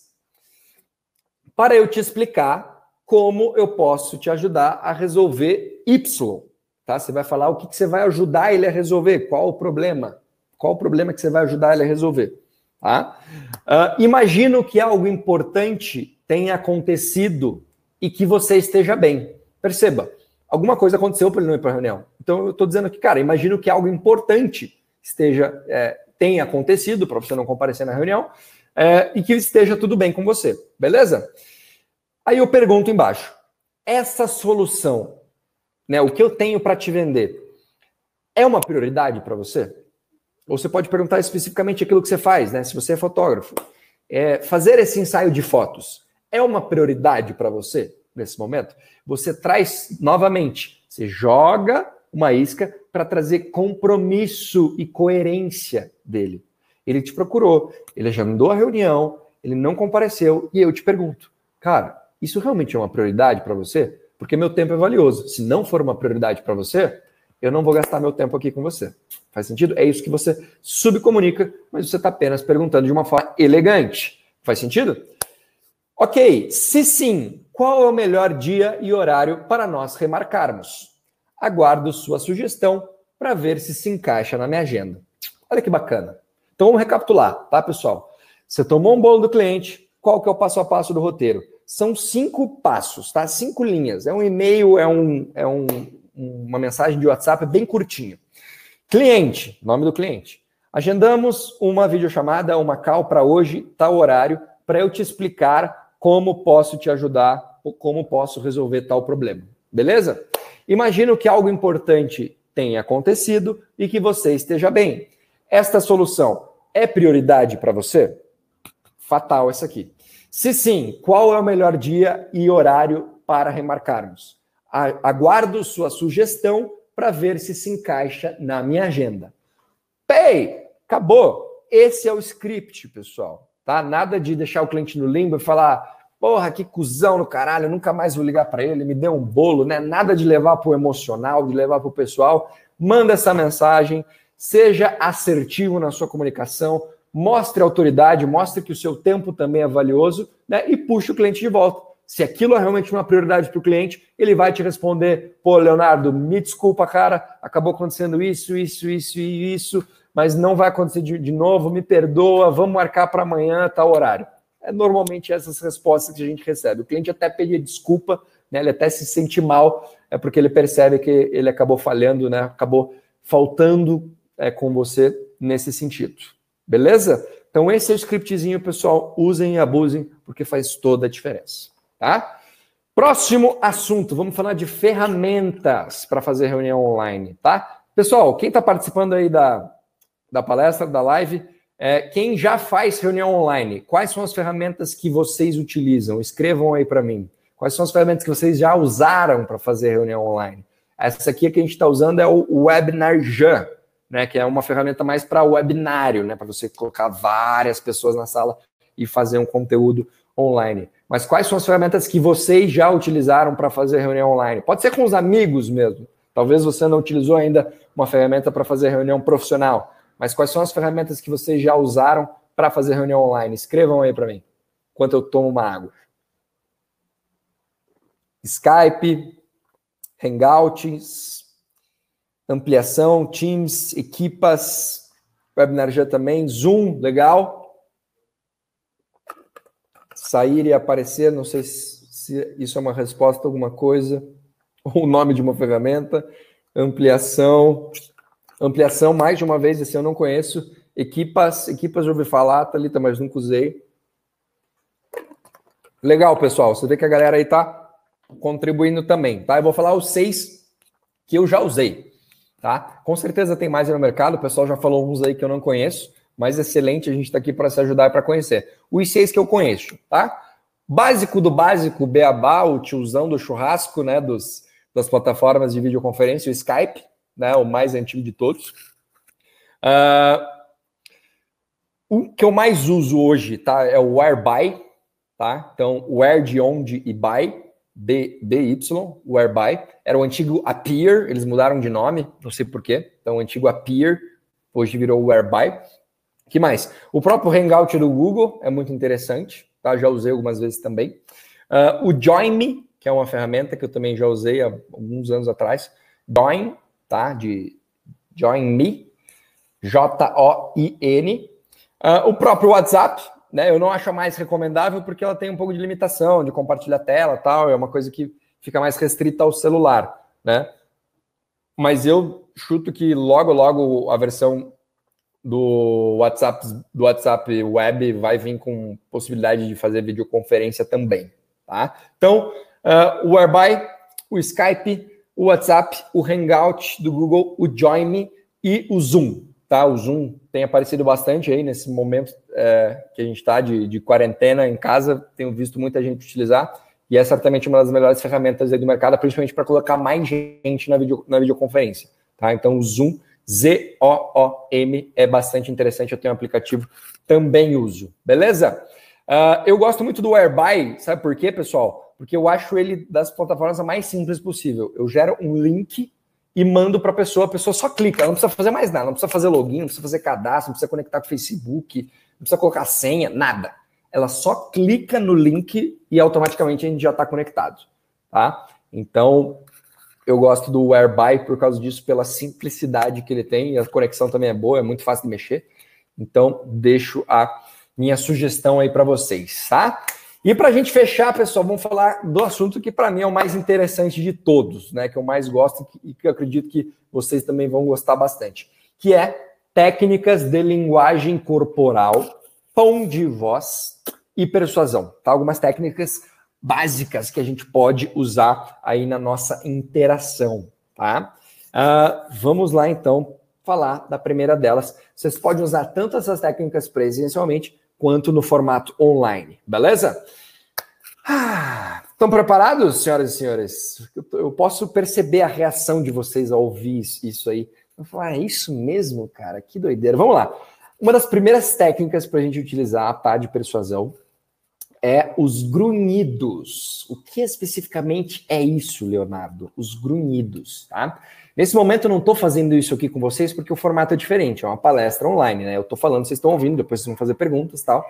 Para eu te explicar como eu posso te ajudar a resolver Y. Tá? Você vai falar o que, que você vai ajudar ele a resolver, qual o problema, qual o problema que você vai ajudar ele a resolver. Tá? Uh, imagino que algo importante tenha acontecido e que você esteja bem. Perceba, alguma coisa aconteceu para ele não ir para a reunião. Então eu estou dizendo que, cara, imagino que algo importante esteja é, tenha acontecido para você não comparecer na reunião é, e que esteja tudo bem com você, beleza? Aí eu pergunto embaixo: essa solução, né, o que eu tenho para te vender, é uma prioridade para você? Ou você pode perguntar especificamente aquilo que você faz, né? Se você é fotógrafo, é, fazer esse ensaio de fotos é uma prioridade para você nesse momento? Você traz novamente, você joga uma isca para trazer compromisso e coerência dele. Ele te procurou, ele agendou a reunião, ele não compareceu e eu te pergunto, cara, isso realmente é uma prioridade para você? Porque meu tempo é valioso. Se não for uma prioridade para você, eu não vou gastar meu tempo aqui com você. Faz sentido? É isso que você subcomunica, mas você está apenas perguntando de uma forma elegante. Faz sentido? Ok, se sim, qual é o melhor dia e horário para nós remarcarmos? Aguardo sua sugestão para ver se se encaixa na minha agenda. Olha que bacana. Então vamos recapitular, tá, pessoal? Você tomou um bolo do cliente, qual que é o passo a passo do roteiro? São cinco passos, tá? Cinco linhas. É um e-mail, é, um, é um, uma mensagem de WhatsApp bem curtinho. Cliente, nome do cliente. Agendamos uma videochamada, uma call para hoje, tal horário, para eu te explicar como posso te ajudar, como posso resolver tal problema. Beleza? Imagino que algo importante tenha acontecido e que você esteja bem. Esta solução é prioridade para você? Fatal essa aqui. Se sim, qual é o melhor dia e horário para remarcarmos? Aguardo sua sugestão para ver se se encaixa na minha agenda. Pay! Acabou. Esse é o script, pessoal. Tá? Nada de deixar o cliente no limbo e falar, porra, que cuzão no caralho, nunca mais vou ligar para ele, me deu um bolo, né? Nada de levar para o emocional, de levar para o pessoal. Manda essa mensagem, seja assertivo na sua comunicação, mostre autoridade, mostre que o seu tempo também é valioso, né? E puxe o cliente de volta. Se aquilo é realmente uma prioridade para o cliente, ele vai te responder: pô, Leonardo, me desculpa, cara, acabou acontecendo isso, isso, isso e isso, mas não vai acontecer de, de novo, me perdoa, vamos marcar para amanhã, tal horário. É normalmente essas respostas que a gente recebe. O cliente até pedir desculpa, né, ele até se sente mal, é porque ele percebe que ele acabou falhando, né, acabou faltando é, com você nesse sentido. Beleza? Então, esse é o scriptzinho, pessoal. Usem e abusem, porque faz toda a diferença. Tá? Próximo assunto, vamos falar de ferramentas para fazer reunião online, tá? Pessoal, quem está participando aí da, da palestra, da live, é, quem já faz reunião online, quais são as ferramentas que vocês utilizam? Escrevam aí para mim. Quais são as ferramentas que vocês já usaram para fazer reunião online? Essa aqui que a gente está usando é o WebinarJam, né, que é uma ferramenta mais para webinário, né, para você colocar várias pessoas na sala e fazer um conteúdo online. Mas quais são as ferramentas que vocês já utilizaram para fazer reunião online? Pode ser com os amigos mesmo. Talvez você não utilizou ainda uma ferramenta para fazer reunião profissional, mas quais são as ferramentas que vocês já usaram para fazer reunião online? Escrevam aí para mim, enquanto eu tomo uma água. Skype, Hangouts, ampliação, Teams, equipas, já também, Zoom, legal sair e aparecer, não sei se isso é uma resposta a alguma coisa, ou o nome de uma ferramenta, ampliação, ampliação mais de uma vez, esse eu não conheço, equipas, equipas já ouvi falar, Thalita, mas nunca usei. Legal, pessoal, você vê que a galera aí tá contribuindo também, tá? Eu vou falar os seis que eu já usei, tá? Com certeza tem mais no mercado, o pessoal já falou uns aí que eu não conheço, mas excelente, a gente está aqui para se ajudar e para conhecer. Os seis que eu conheço, tá? Básico do básico, Beabá, o tiozão do churrasco, né, dos, das plataformas de videoconferência, o Skype, né, o mais antigo de todos. Uh, o que eu mais uso hoje, tá, é o Whereby, tá? Então, Where de onde e By, BY, Whereby. Era o antigo Appear, eles mudaram de nome, não sei porquê. Então, o antigo Appear, hoje virou Whereby que mais? O próprio Hangout do Google é muito interessante, tá? Já usei algumas vezes também. Uh, o Join Me, que é uma ferramenta que eu também já usei há alguns anos atrás. Join, tá? De Join Me, J-O-I-N. Uh, o próprio WhatsApp, né? Eu não acho a mais recomendável porque ela tem um pouco de limitação de compartilhar tela tal. É uma coisa que fica mais restrita ao celular, né? Mas eu chuto que logo, logo a versão do WhatsApp, do WhatsApp Web vai vir com possibilidade de fazer videoconferência também, tá? Então, uh, o Whereby, o Skype, o WhatsApp, o Hangout do Google, o Join Me e o Zoom, tá? O Zoom tem aparecido bastante aí nesse momento é, que a gente está de, de, quarentena em casa, tenho visto muita gente utilizar e é certamente uma das melhores ferramentas do mercado, principalmente para colocar mais gente na, video, na videoconferência, tá? Então, o Zoom Z-O-O-M, é bastante interessante. Eu tenho um aplicativo, também uso, beleza? Uh, eu gosto muito do Airbuy, sabe por quê, pessoal? Porque eu acho ele das plataformas mais simples possível. Eu gero um link e mando para a pessoa, a pessoa só clica, ela não precisa fazer mais nada, não precisa fazer login, não precisa fazer cadastro, não precisa conectar com o Facebook, não precisa colocar senha, nada. Ela só clica no link e automaticamente a gente já está conectado, tá? Então, eu gosto do Whereby por causa disso, pela simplicidade que ele tem, e a conexão também é boa, é muito fácil de mexer. Então, deixo a minha sugestão aí para vocês, tá? E para a gente fechar, pessoal, vamos falar do assunto que para mim é o mais interessante de todos, né? Que eu mais gosto e que eu acredito que vocês também vão gostar bastante, que é técnicas de linguagem corporal, tom de voz e persuasão. Tá? Algumas técnicas básicas que a gente pode usar aí na nossa interação. Tá? Uh, vamos lá então falar da primeira delas. Vocês podem usar tanto essas técnicas presencialmente quanto no formato online, beleza? Ah, estão preparados, senhoras e senhores? Eu posso perceber a reação de vocês ao ouvir isso aí. Eu falo, ah, é isso mesmo, cara? Que doideira. Vamos lá. Uma das primeiras técnicas para a gente utilizar, tá, de persuasão, é os grunhidos. O que especificamente é isso, Leonardo? Os grunhidos, tá? Nesse momento eu não estou fazendo isso aqui com vocês porque o formato é diferente, é uma palestra online, né? Eu estou falando, vocês estão ouvindo, depois vocês vão fazer perguntas e tal.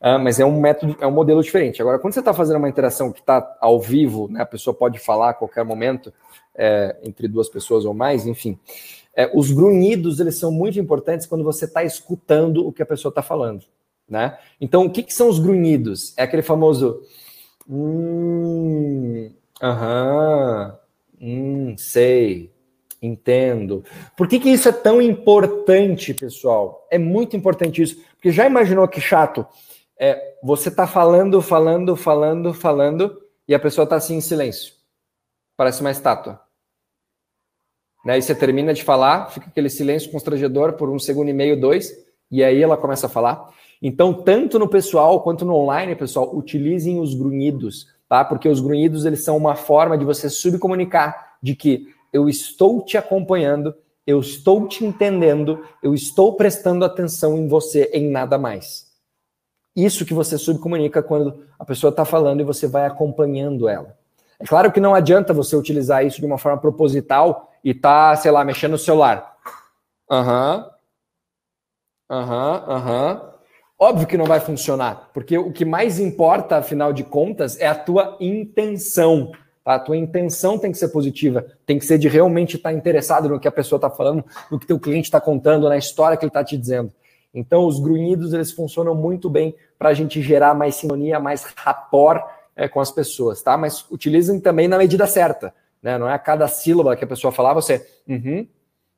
Uh, mas é um método, é um modelo diferente. Agora, quando você está fazendo uma interação que está ao vivo, né, a pessoa pode falar a qualquer momento, é, entre duas pessoas ou mais, enfim. É, os grunhidos, eles são muito importantes quando você está escutando o que a pessoa está falando. Né? Então, o que, que, são os grunhidos? É aquele famoso. Hum, aham, hum, sei, entendo. Por que, que isso é tão importante, pessoal? É muito importante isso. Porque já imaginou que chato? É, você está falando, falando, falando, falando, e a pessoa está assim em silêncio. Parece uma estátua. Né? E você termina de falar, fica aquele silêncio constrangedor por um segundo e meio, dois, e aí ela começa a falar. Então, tanto no pessoal quanto no online, pessoal, utilizem os grunhidos, tá? Porque os grunhidos eles são uma forma de você subcomunicar de que eu estou te acompanhando, eu estou te entendendo, eu estou prestando atenção em você, em nada mais. Isso que você subcomunica quando a pessoa está falando e você vai acompanhando ela. É claro que não adianta você utilizar isso de uma forma proposital e tá, sei lá, mexendo no celular. Aham. Uhum. Aham, uhum, aham. Uhum. Óbvio que não vai funcionar, porque o que mais importa, afinal de contas, é a tua intenção. Tá? A tua intenção tem que ser positiva, tem que ser de realmente estar interessado no que a pessoa está falando, no que teu cliente está contando, na história que ele está te dizendo. Então, os grunhidos eles funcionam muito bem para a gente gerar mais sintonia, mais rapport é, com as pessoas, tá? Mas utilizem também na medida certa, né? Não é a cada sílaba que a pessoa falar, você, uhum,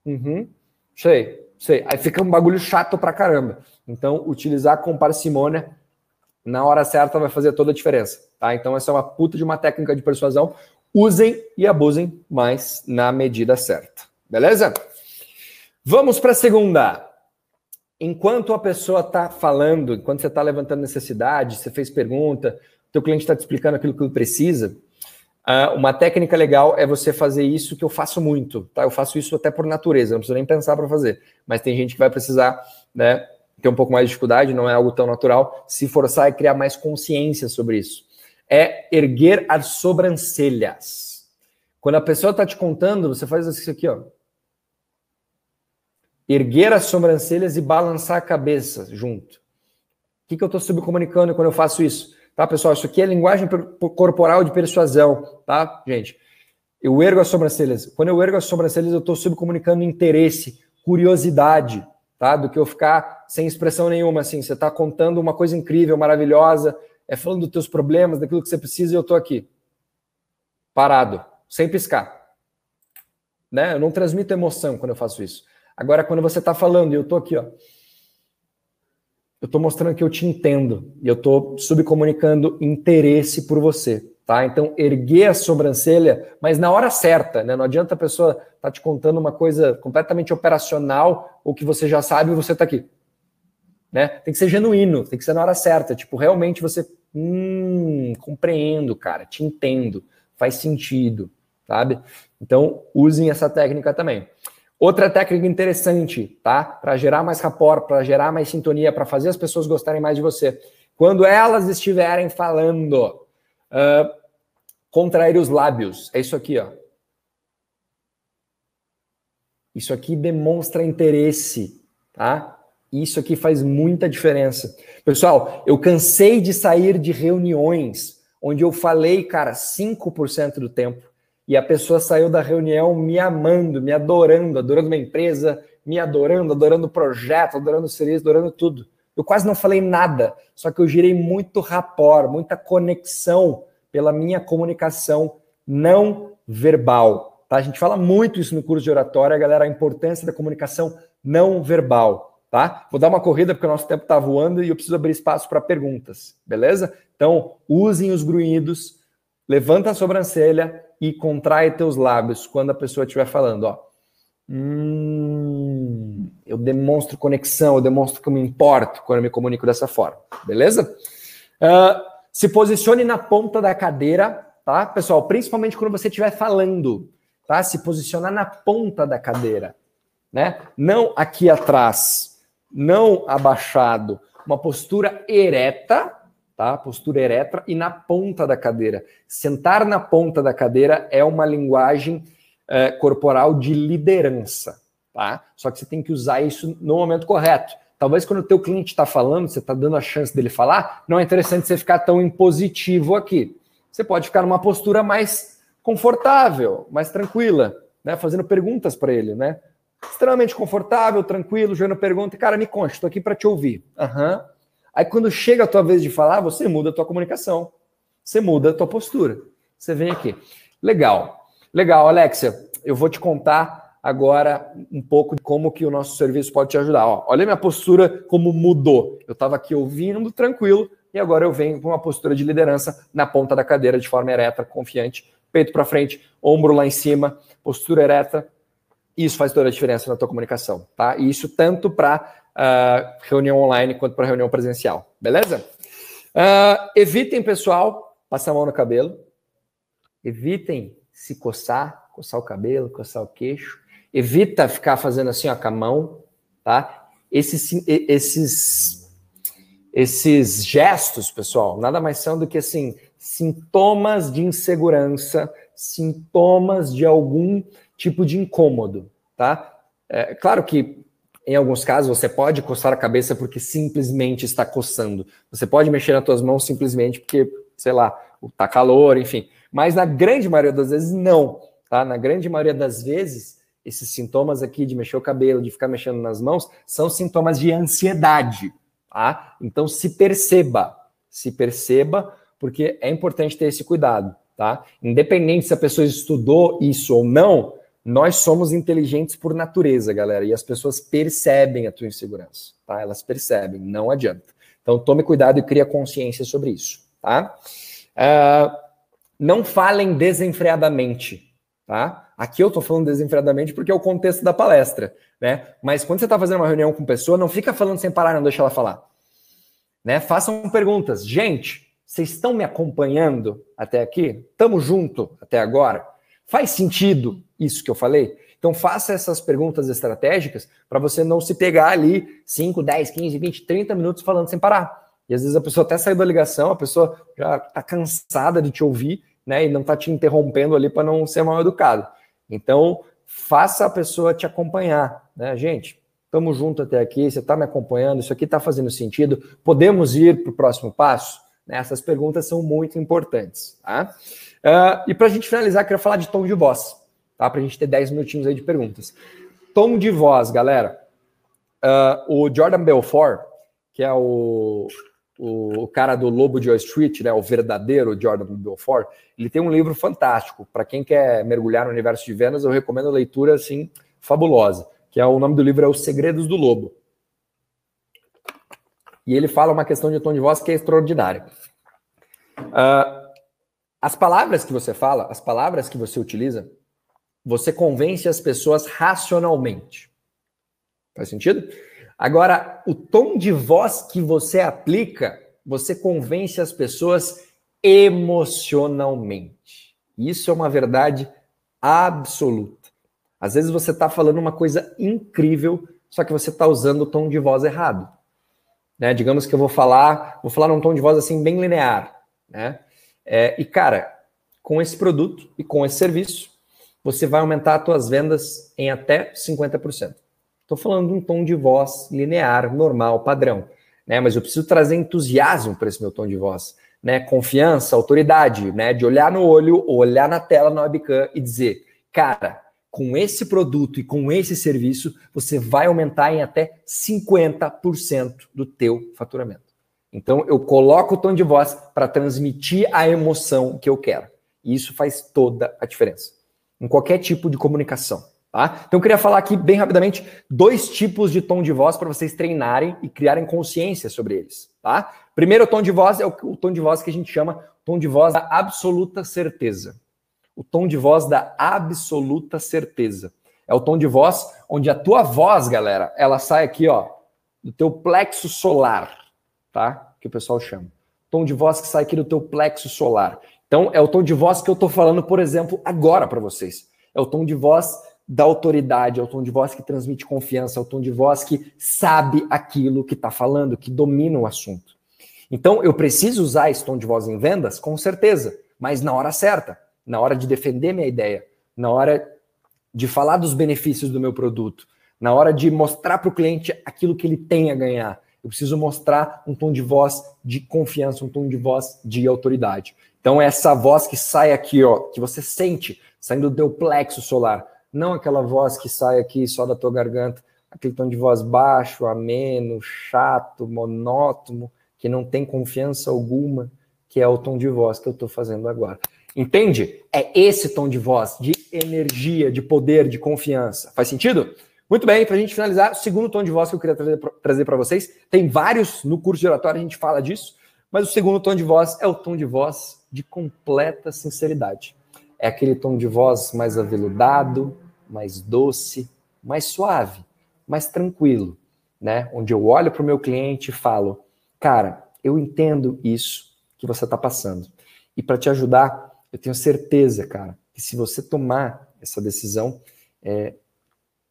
uhum, sei, sei. Aí fica um bagulho chato pra caramba. Então, utilizar com parcimônia na hora certa vai fazer toda a diferença, tá? Então, essa é uma puta de uma técnica de persuasão. Usem e abusem, mas na medida certa. Beleza? Vamos para a segunda. Enquanto a pessoa está falando, enquanto você está levantando necessidade, você fez pergunta, teu cliente está te explicando aquilo que ele precisa, uh, uma técnica legal é você fazer isso que eu faço muito, tá? Eu faço isso até por natureza, não preciso nem pensar para fazer, mas tem gente que vai precisar, né, ter um pouco mais de dificuldade, não é algo tão natural, se forçar e criar mais consciência sobre isso. É erguer as sobrancelhas. Quando a pessoa está te contando, você faz isso aqui, ó erguer as sobrancelhas e balançar a cabeça junto. O que, que eu estou subcomunicando quando eu faço isso? Tá, pessoal? Isso aqui é linguagem corporal de persuasão, tá, gente? Eu ergo as sobrancelhas. Quando eu ergo as sobrancelhas, eu estou subcomunicando interesse, curiosidade, tá? Do que eu ficar sem expressão nenhuma, assim. Você está contando uma coisa incrível, maravilhosa, é falando dos teus problemas, daquilo que você precisa, e eu estou aqui, parado, sem piscar. Né? Eu não transmito emoção quando eu faço isso. Agora, quando você está falando e eu estou aqui, ó, eu estou mostrando que eu te entendo e eu estou subcomunicando interesse por você, tá? Então, erguer a sobrancelha, mas na hora certa, né? Não adianta a pessoa tá te contando uma coisa completamente operacional ou que você já sabe e você está aqui, né? Tem que ser genuíno, tem que ser na hora certa, tipo, realmente você, hum, compreendo, cara, te entendo, faz sentido, sabe? Então, usem essa técnica também. Outra técnica interessante, tá? Para gerar mais rapport, para gerar mais sintonia, para fazer as pessoas gostarem mais de você. Quando elas estiverem falando, uh, contrair os lábios. É isso aqui, ó. Isso aqui demonstra interesse, tá? Isso aqui faz muita diferença. Pessoal, eu cansei de sair de reuniões onde eu falei, cara, 5% do tempo e a pessoa saiu da reunião me amando, me adorando, adorando minha empresa, me adorando, adorando o projeto, adorando o serviço, adorando tudo. Eu quase não falei nada, só que eu girei muito rapport, muita conexão pela minha comunicação não verbal. Tá? A gente fala muito isso no curso de oratória, galera, a importância da comunicação não verbal, tá? Vou dar uma corrida porque o nosso tempo está voando e eu preciso abrir espaço para perguntas, beleza? Então, usem os grunhidos, levanta a sobrancelha e contrai teus lábios quando a pessoa estiver falando, ó. Hum, eu demonstro conexão, eu demonstro que eu me importo quando eu me comunico dessa forma, beleza? Uh, se posicione na ponta da cadeira, tá, pessoal? Principalmente quando você estiver falando, tá? Se posicionar na ponta da cadeira, né? Não aqui atrás, não abaixado, uma postura ereta, tá? Postura ereta e na ponta da cadeira. Sentar na ponta da cadeira é uma linguagem é, corporal de liderança, tá? Só que você tem que usar isso no momento correto. Talvez quando o teu cliente está falando, você está dando a chance dele falar, não é interessante você ficar tão impositivo aqui. Você pode ficar numa postura mais confortável, mais tranquila, né? Fazendo perguntas para ele, né? Extremamente confortável, tranquilo, jogando pergunta. Cara, me conte, estou aqui para te ouvir. Uhum. Aí quando chega a tua vez de falar, você muda a tua comunicação. Você muda a tua postura. Você vem aqui. Legal. Legal, Alexia. Eu vou te contar agora um pouco de como que o nosso serviço pode te ajudar. Ó, olha minha postura como mudou. Eu estava aqui ouvindo tranquilo e agora eu venho com uma postura de liderança na ponta da cadeira de forma ereta, confiante, peito para frente, ombro lá em cima, postura ereta. Isso faz toda a diferença na tua comunicação, tá? E isso tanto para uh, reunião online quanto para reunião presencial, beleza? Uh, evitem, pessoal, passar a mão no cabelo. Evitem se coçar, coçar o cabelo, coçar o queixo. Evita ficar fazendo assim ó, com a mão, tá? Esses, esses, esses gestos, pessoal, nada mais são do que assim sintomas de insegurança, sintomas de algum tipo de incômodo, tá? É claro que em alguns casos você pode coçar a cabeça porque simplesmente está coçando. Você pode mexer nas suas mãos simplesmente porque, sei lá, tá calor, enfim. Mas na grande maioria das vezes, não. Tá? Na grande maioria das vezes, esses sintomas aqui de mexer o cabelo, de ficar mexendo nas mãos, são sintomas de ansiedade. Tá? Então se perceba, se perceba, porque é importante ter esse cuidado. Tá? Independente se a pessoa estudou isso ou não, nós somos inteligentes por natureza, galera, e as pessoas percebem a tua insegurança, tá? Elas percebem, não adianta. Então tome cuidado e crie consciência sobre isso, tá? Uh, não falem desenfreadamente, tá? Aqui eu tô falando desenfreadamente porque é o contexto da palestra, né? Mas quando você está fazendo uma reunião com pessoa, não fica falando sem parar, não deixa ela falar. Né? Façam perguntas. Gente, vocês estão me acompanhando até aqui? Tamo junto até agora? Faz sentido isso que eu falei? Então faça essas perguntas estratégicas para você não se pegar ali 5, 10, 15, 20, 30 minutos falando sem parar. E às vezes a pessoa até saiu da ligação, a pessoa já está cansada de te ouvir, né? E não está te interrompendo ali para não ser mal educado. Então, faça a pessoa te acompanhar, né, gente? Estamos junto até aqui, você está me acompanhando, isso aqui está fazendo sentido. Podemos ir para o próximo passo? Né, essas perguntas são muito importantes. Tá? Uh, e para a gente finalizar, quero falar de tom de voz, tá? Para a gente ter 10 minutinhos aí de perguntas. Tom de voz, galera. Uh, o Jordan Belfort, que é o o, cara do Lobo de Wall Street, né, o verdadeiro Jordan Belfort, ele tem um livro fantástico. Para quem quer mergulhar no universo de vendas, eu recomendo a leitura assim fabulosa, que é o nome do livro é Os Segredos do Lobo. E ele fala uma questão de tom de voz que é extraordinária. Uh, as palavras que você fala, as palavras que você utiliza, você convence as pessoas racionalmente. Faz sentido? Agora, o tom de voz que você aplica, você convence as pessoas emocionalmente. Isso é uma verdade absoluta. Às vezes você está falando uma coisa incrível, só que você está usando o tom de voz errado. Né? Digamos que eu vou falar, vou falar num tom de voz assim bem linear, né? É, e cara, com esse produto e com esse serviço, você vai aumentar as suas vendas em até 50%. Estou falando de um tom de voz linear, normal, padrão. Né? Mas eu preciso trazer entusiasmo para esse meu tom de voz. Né? Confiança, autoridade, né? de olhar no olho, olhar na tela na webcam e dizer, cara, com esse produto e com esse serviço, você vai aumentar em até 50% do teu faturamento. Então, eu coloco o tom de voz para transmitir a emoção que eu quero. E isso faz toda a diferença. Em qualquer tipo de comunicação, Tá? Então, eu queria falar aqui bem rapidamente dois tipos de tom de voz para vocês treinarem e criarem consciência sobre eles. Tá? Primeiro tom de voz é o, o tom de voz que a gente chama tom de voz da absoluta certeza. O tom de voz da absoluta certeza. É o tom de voz onde a tua voz, galera, ela sai aqui, ó, do teu plexo solar, tá? Que o pessoal chama. Tom de voz que sai aqui do teu plexo solar. Então, é o tom de voz que eu tô falando, por exemplo, agora para vocês. É o tom de voz da autoridade, é o tom de voz que transmite confiança, é o tom de voz que sabe aquilo que está falando, que domina o assunto. Então, eu preciso usar esse tom de voz em vendas? Com certeza, mas na hora certa, na hora de defender minha ideia, na hora de falar dos benefícios do meu produto, na hora de mostrar para o cliente aquilo que ele tem a ganhar. Eu preciso mostrar um tom de voz de confiança, um tom de voz de autoridade. Então, essa voz que sai aqui, ó, que você sente saindo do teu plexo solar, não aquela voz que sai aqui só da tua garganta, aquele tom de voz baixo, ameno, chato, monótono, que não tem confiança alguma, que é o tom de voz que eu estou fazendo agora. Entende? É esse tom de voz de energia, de poder, de confiança. Faz sentido? Muito bem, para a gente finalizar, o segundo tom de voz que eu queria trazer para vocês, tem vários no curso de a gente fala disso, mas o segundo tom de voz é o tom de voz de completa sinceridade. É aquele tom de voz mais aveludado, mais doce, mais suave, mais tranquilo, né? Onde eu olho para o meu cliente e falo, cara, eu entendo isso que você está passando. E para te ajudar, eu tenho certeza, cara, que se você tomar essa decisão, é,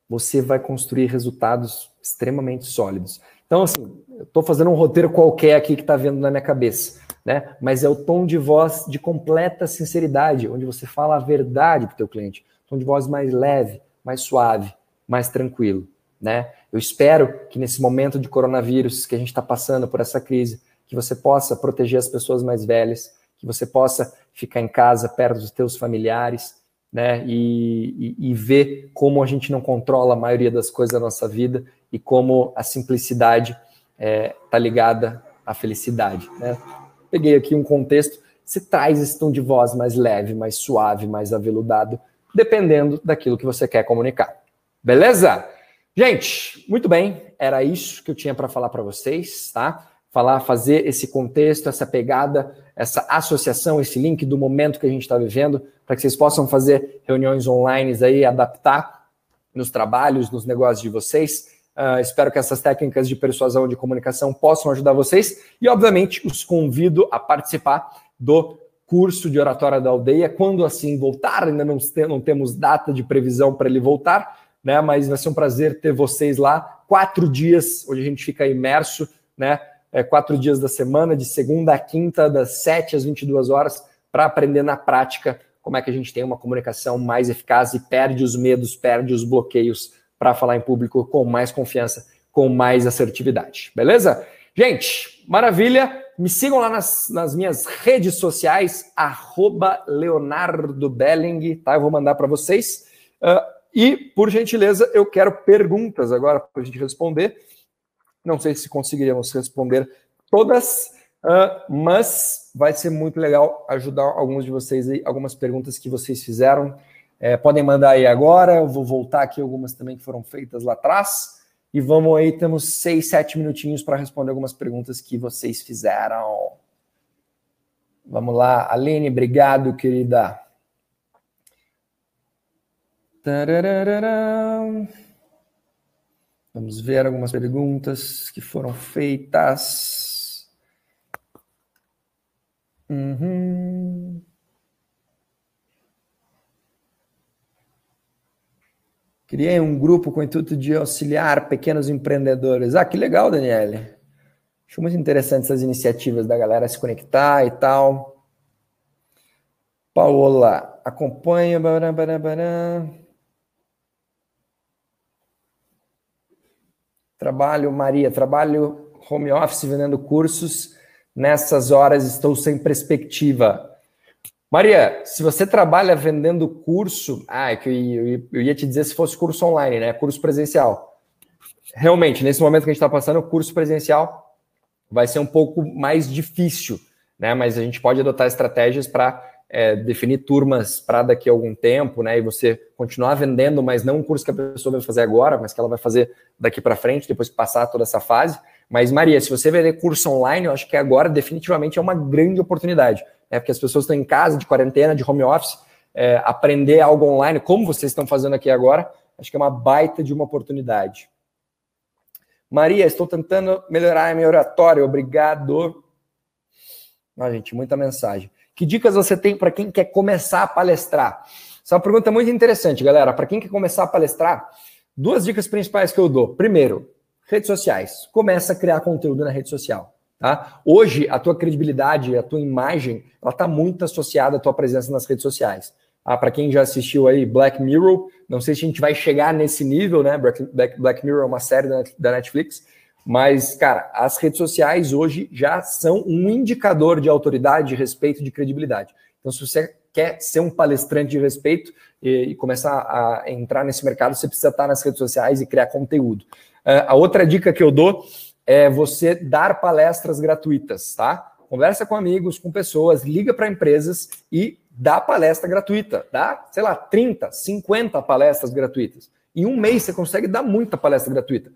você vai construir resultados extremamente sólidos. Então, assim, eu estou fazendo um roteiro qualquer aqui que está vendo na minha cabeça, né? Mas é o tom de voz de completa sinceridade, onde você fala a verdade para o teu cliente tom de voz mais leve, mais suave, mais tranquilo, né? Eu espero que nesse momento de coronavírus que a gente está passando por essa crise, que você possa proteger as pessoas mais velhas, que você possa ficar em casa perto dos teus familiares, né? E, e, e ver como a gente não controla a maioria das coisas da nossa vida e como a simplicidade está é, tá ligada à felicidade, né? Peguei aqui um contexto, você traz esse tom de voz mais leve, mais suave, mais aveludado dependendo daquilo que você quer comunicar. Beleza? Gente, muito bem, era isso que eu tinha para falar para vocês, tá? Falar, fazer esse contexto, essa pegada, essa associação, esse link do momento que a gente está vivendo, para que vocês possam fazer reuniões online aí, adaptar nos trabalhos, nos negócios de vocês. Uh, espero que essas técnicas de persuasão de comunicação possam ajudar vocês e, obviamente, os convido a participar do curso de oratória da aldeia, quando assim voltar, ainda não, não temos data de previsão para ele voltar, né? Mas vai ser um prazer ter vocês lá. Quatro dias, onde a gente fica imerso, né? É, quatro dias da semana, de segunda a quinta, das 7 às 22 horas, para aprender na prática como é que a gente tem uma comunicação mais eficaz e perde os medos, perde os bloqueios para falar em público com mais confiança, com mais assertividade. Beleza? Gente, maravilha! Me sigam lá nas, nas minhas redes sociais, arroba Leonardo Belling, tá? Eu vou mandar para vocês. Uh, e, por gentileza, eu quero perguntas agora para a gente responder. Não sei se conseguiríamos responder todas, uh, mas vai ser muito legal ajudar alguns de vocês aí, algumas perguntas que vocês fizeram. É, podem mandar aí agora, eu vou voltar aqui algumas também que foram feitas lá atrás. E vamos aí, temos seis, sete minutinhos para responder algumas perguntas que vocês fizeram. Vamos lá, Aline, obrigado, querida. Vamos ver algumas perguntas que foram feitas. Uhum. Criei um grupo com o intuito de auxiliar pequenos empreendedores. Ah, que legal, Daniele. Acho muito interessante essas iniciativas da galera se conectar e tal. Paola, acompanha. Trabalho, Maria, trabalho home office vendendo cursos. Nessas horas estou sem perspectiva. Maria, se você trabalha vendendo curso, ah, é que eu ia te dizer se fosse curso online, né? Curso presencial. Realmente, nesse momento que a gente está passando, o curso presencial vai ser um pouco mais difícil, né? Mas a gente pode adotar estratégias para é, definir turmas para daqui a algum tempo, né? E você continuar vendendo, mas não um curso que a pessoa vai fazer agora, mas que ela vai fazer daqui para frente, depois que passar toda essa fase. Mas, Maria, se você vender curso online, eu acho que agora definitivamente é uma grande oportunidade, né? Porque as pessoas estão em casa, de quarentena, de home office, é, aprender algo online, como vocês estão fazendo aqui agora, acho que é uma baita de uma oportunidade. Maria, estou tentando melhorar a minha oratória, obrigado. Ah, gente, muita mensagem. Que dicas você tem para quem quer começar a palestrar? Essa é uma pergunta muito interessante, galera. Para quem quer começar a palestrar, duas dicas principais que eu dou. Primeiro, redes sociais. Começa a criar conteúdo na rede social. Tá? Hoje, a tua credibilidade, a tua imagem, ela está muito associada à tua presença nas redes sociais. Ah, para quem já assistiu aí Black Mirror, não sei se a gente vai chegar nesse nível, né? Black, Black Mirror é uma série da Netflix, mas, cara, as redes sociais hoje já são um indicador de autoridade, de respeito, de credibilidade. Então, se você quer ser um palestrante de respeito e, e começar a entrar nesse mercado, você precisa estar nas redes sociais e criar conteúdo. Uh, a outra dica que eu dou é você dar palestras gratuitas, tá? Conversa com amigos, com pessoas, liga para empresas e dá palestra gratuita. Dá, sei lá, 30, 50 palestras gratuitas. Em um mês você consegue dar muita palestra gratuita.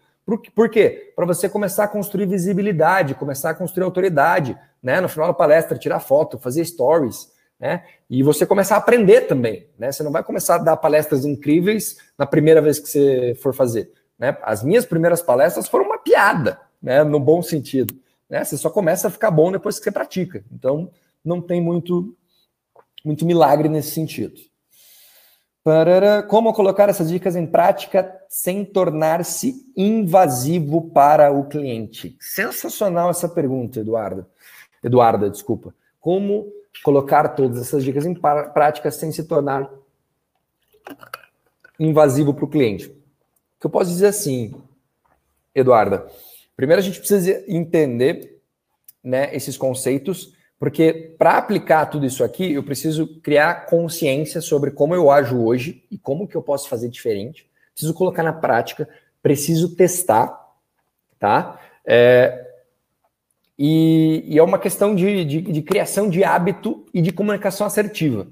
Por quê? Para você começar a construir visibilidade, começar a construir autoridade, né? No final da palestra, tirar foto, fazer stories, né? E você começar a aprender também, né? Você não vai começar a dar palestras incríveis na primeira vez que você for fazer, né? As minhas primeiras palestras foram uma piada, né? No bom sentido, né? Você só começa a ficar bom depois que você pratica. Então, não tem muito muito milagre nesse sentido. Como colocar essas dicas em prática sem tornar-se invasivo para o cliente? Sensacional essa pergunta, Eduardo. Eduarda, desculpa. Como colocar todas essas dicas em prática sem se tornar invasivo para o cliente? O que eu posso dizer assim, Eduarda? Primeiro a gente precisa entender né, esses conceitos porque para aplicar tudo isso aqui, eu preciso criar consciência sobre como eu ajo hoje e como que eu posso fazer diferente. Preciso colocar na prática, preciso testar, tá? É, e, e, é uma questão de, de, de, criação de hábito e de comunicação assertiva.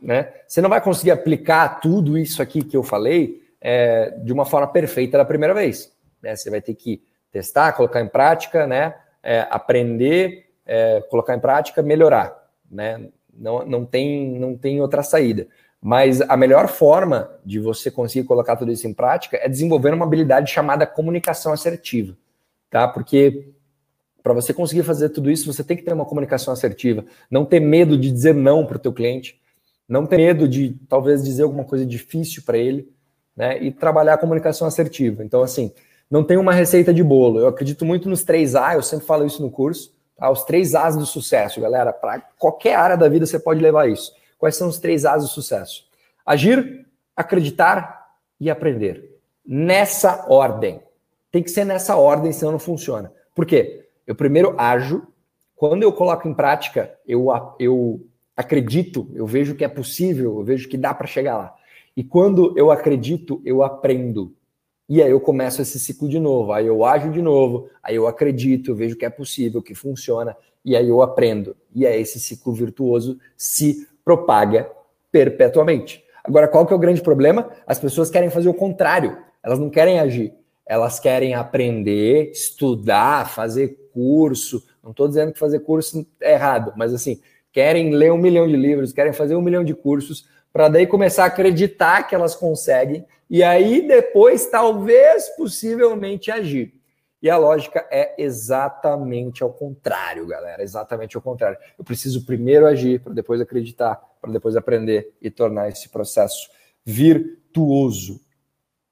Né? Você não vai conseguir aplicar tudo isso aqui que eu falei é, de uma forma perfeita da primeira vez. Né? Você vai ter que testar, colocar em prática, né? É, aprender é, colocar em prática, melhorar, né? Não, não, tem, não tem outra saída. Mas a melhor forma de você conseguir colocar tudo isso em prática é desenvolver uma habilidade chamada comunicação assertiva, tá? Porque para você conseguir fazer tudo isso, você tem que ter uma comunicação assertiva, não ter medo de dizer não para o teu cliente, não ter medo de talvez dizer alguma coisa difícil para ele, né? E trabalhar a comunicação assertiva. Então, assim, não tem uma receita de bolo. Eu acredito muito nos três A, eu sempre falo isso no curso. Tá? Os três As do sucesso, galera. Para qualquer área da vida você pode levar isso. Quais são os três As do sucesso? Agir, acreditar e aprender. Nessa ordem. Tem que ser nessa ordem, senão não funciona. Por quê? Eu primeiro ajo. Quando eu coloco em prática, eu, eu acredito, eu vejo que é possível, eu vejo que dá para chegar lá. E quando eu acredito, eu aprendo. E aí eu começo esse ciclo de novo, aí eu ajo de novo, aí eu acredito, eu vejo que é possível, que funciona, e aí eu aprendo. E aí esse ciclo virtuoso se propaga perpetuamente. Agora, qual que é o grande problema? As pessoas querem fazer o contrário, elas não querem agir, elas querem aprender, estudar, fazer curso. Não estou dizendo que fazer curso é errado, mas assim, querem ler um milhão de livros, querem fazer um milhão de cursos, para daí começar a acreditar que elas conseguem e aí depois talvez possivelmente agir. E a lógica é exatamente ao contrário, galera, exatamente ao contrário. Eu preciso primeiro agir para depois acreditar, para depois aprender e tornar esse processo virtuoso.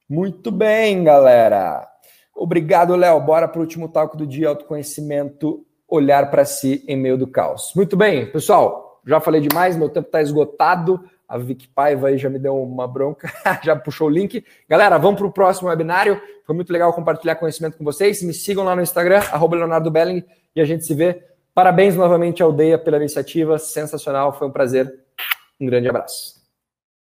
Muito bem, galera. Obrigado, Léo. Bora para o último talco do dia, autoconhecimento, olhar para si em meio do caos. Muito bem, pessoal. Já falei demais, meu tempo está esgotado. A Vic Paiva aí já me deu uma bronca, já puxou o link. Galera, vamos para o próximo webinário. Foi muito legal compartilhar conhecimento com vocês. Me sigam lá no Instagram, Leonardo Belling, e a gente se vê. Parabéns novamente à Aldeia pela iniciativa, sensacional, foi um prazer. Um grande abraço.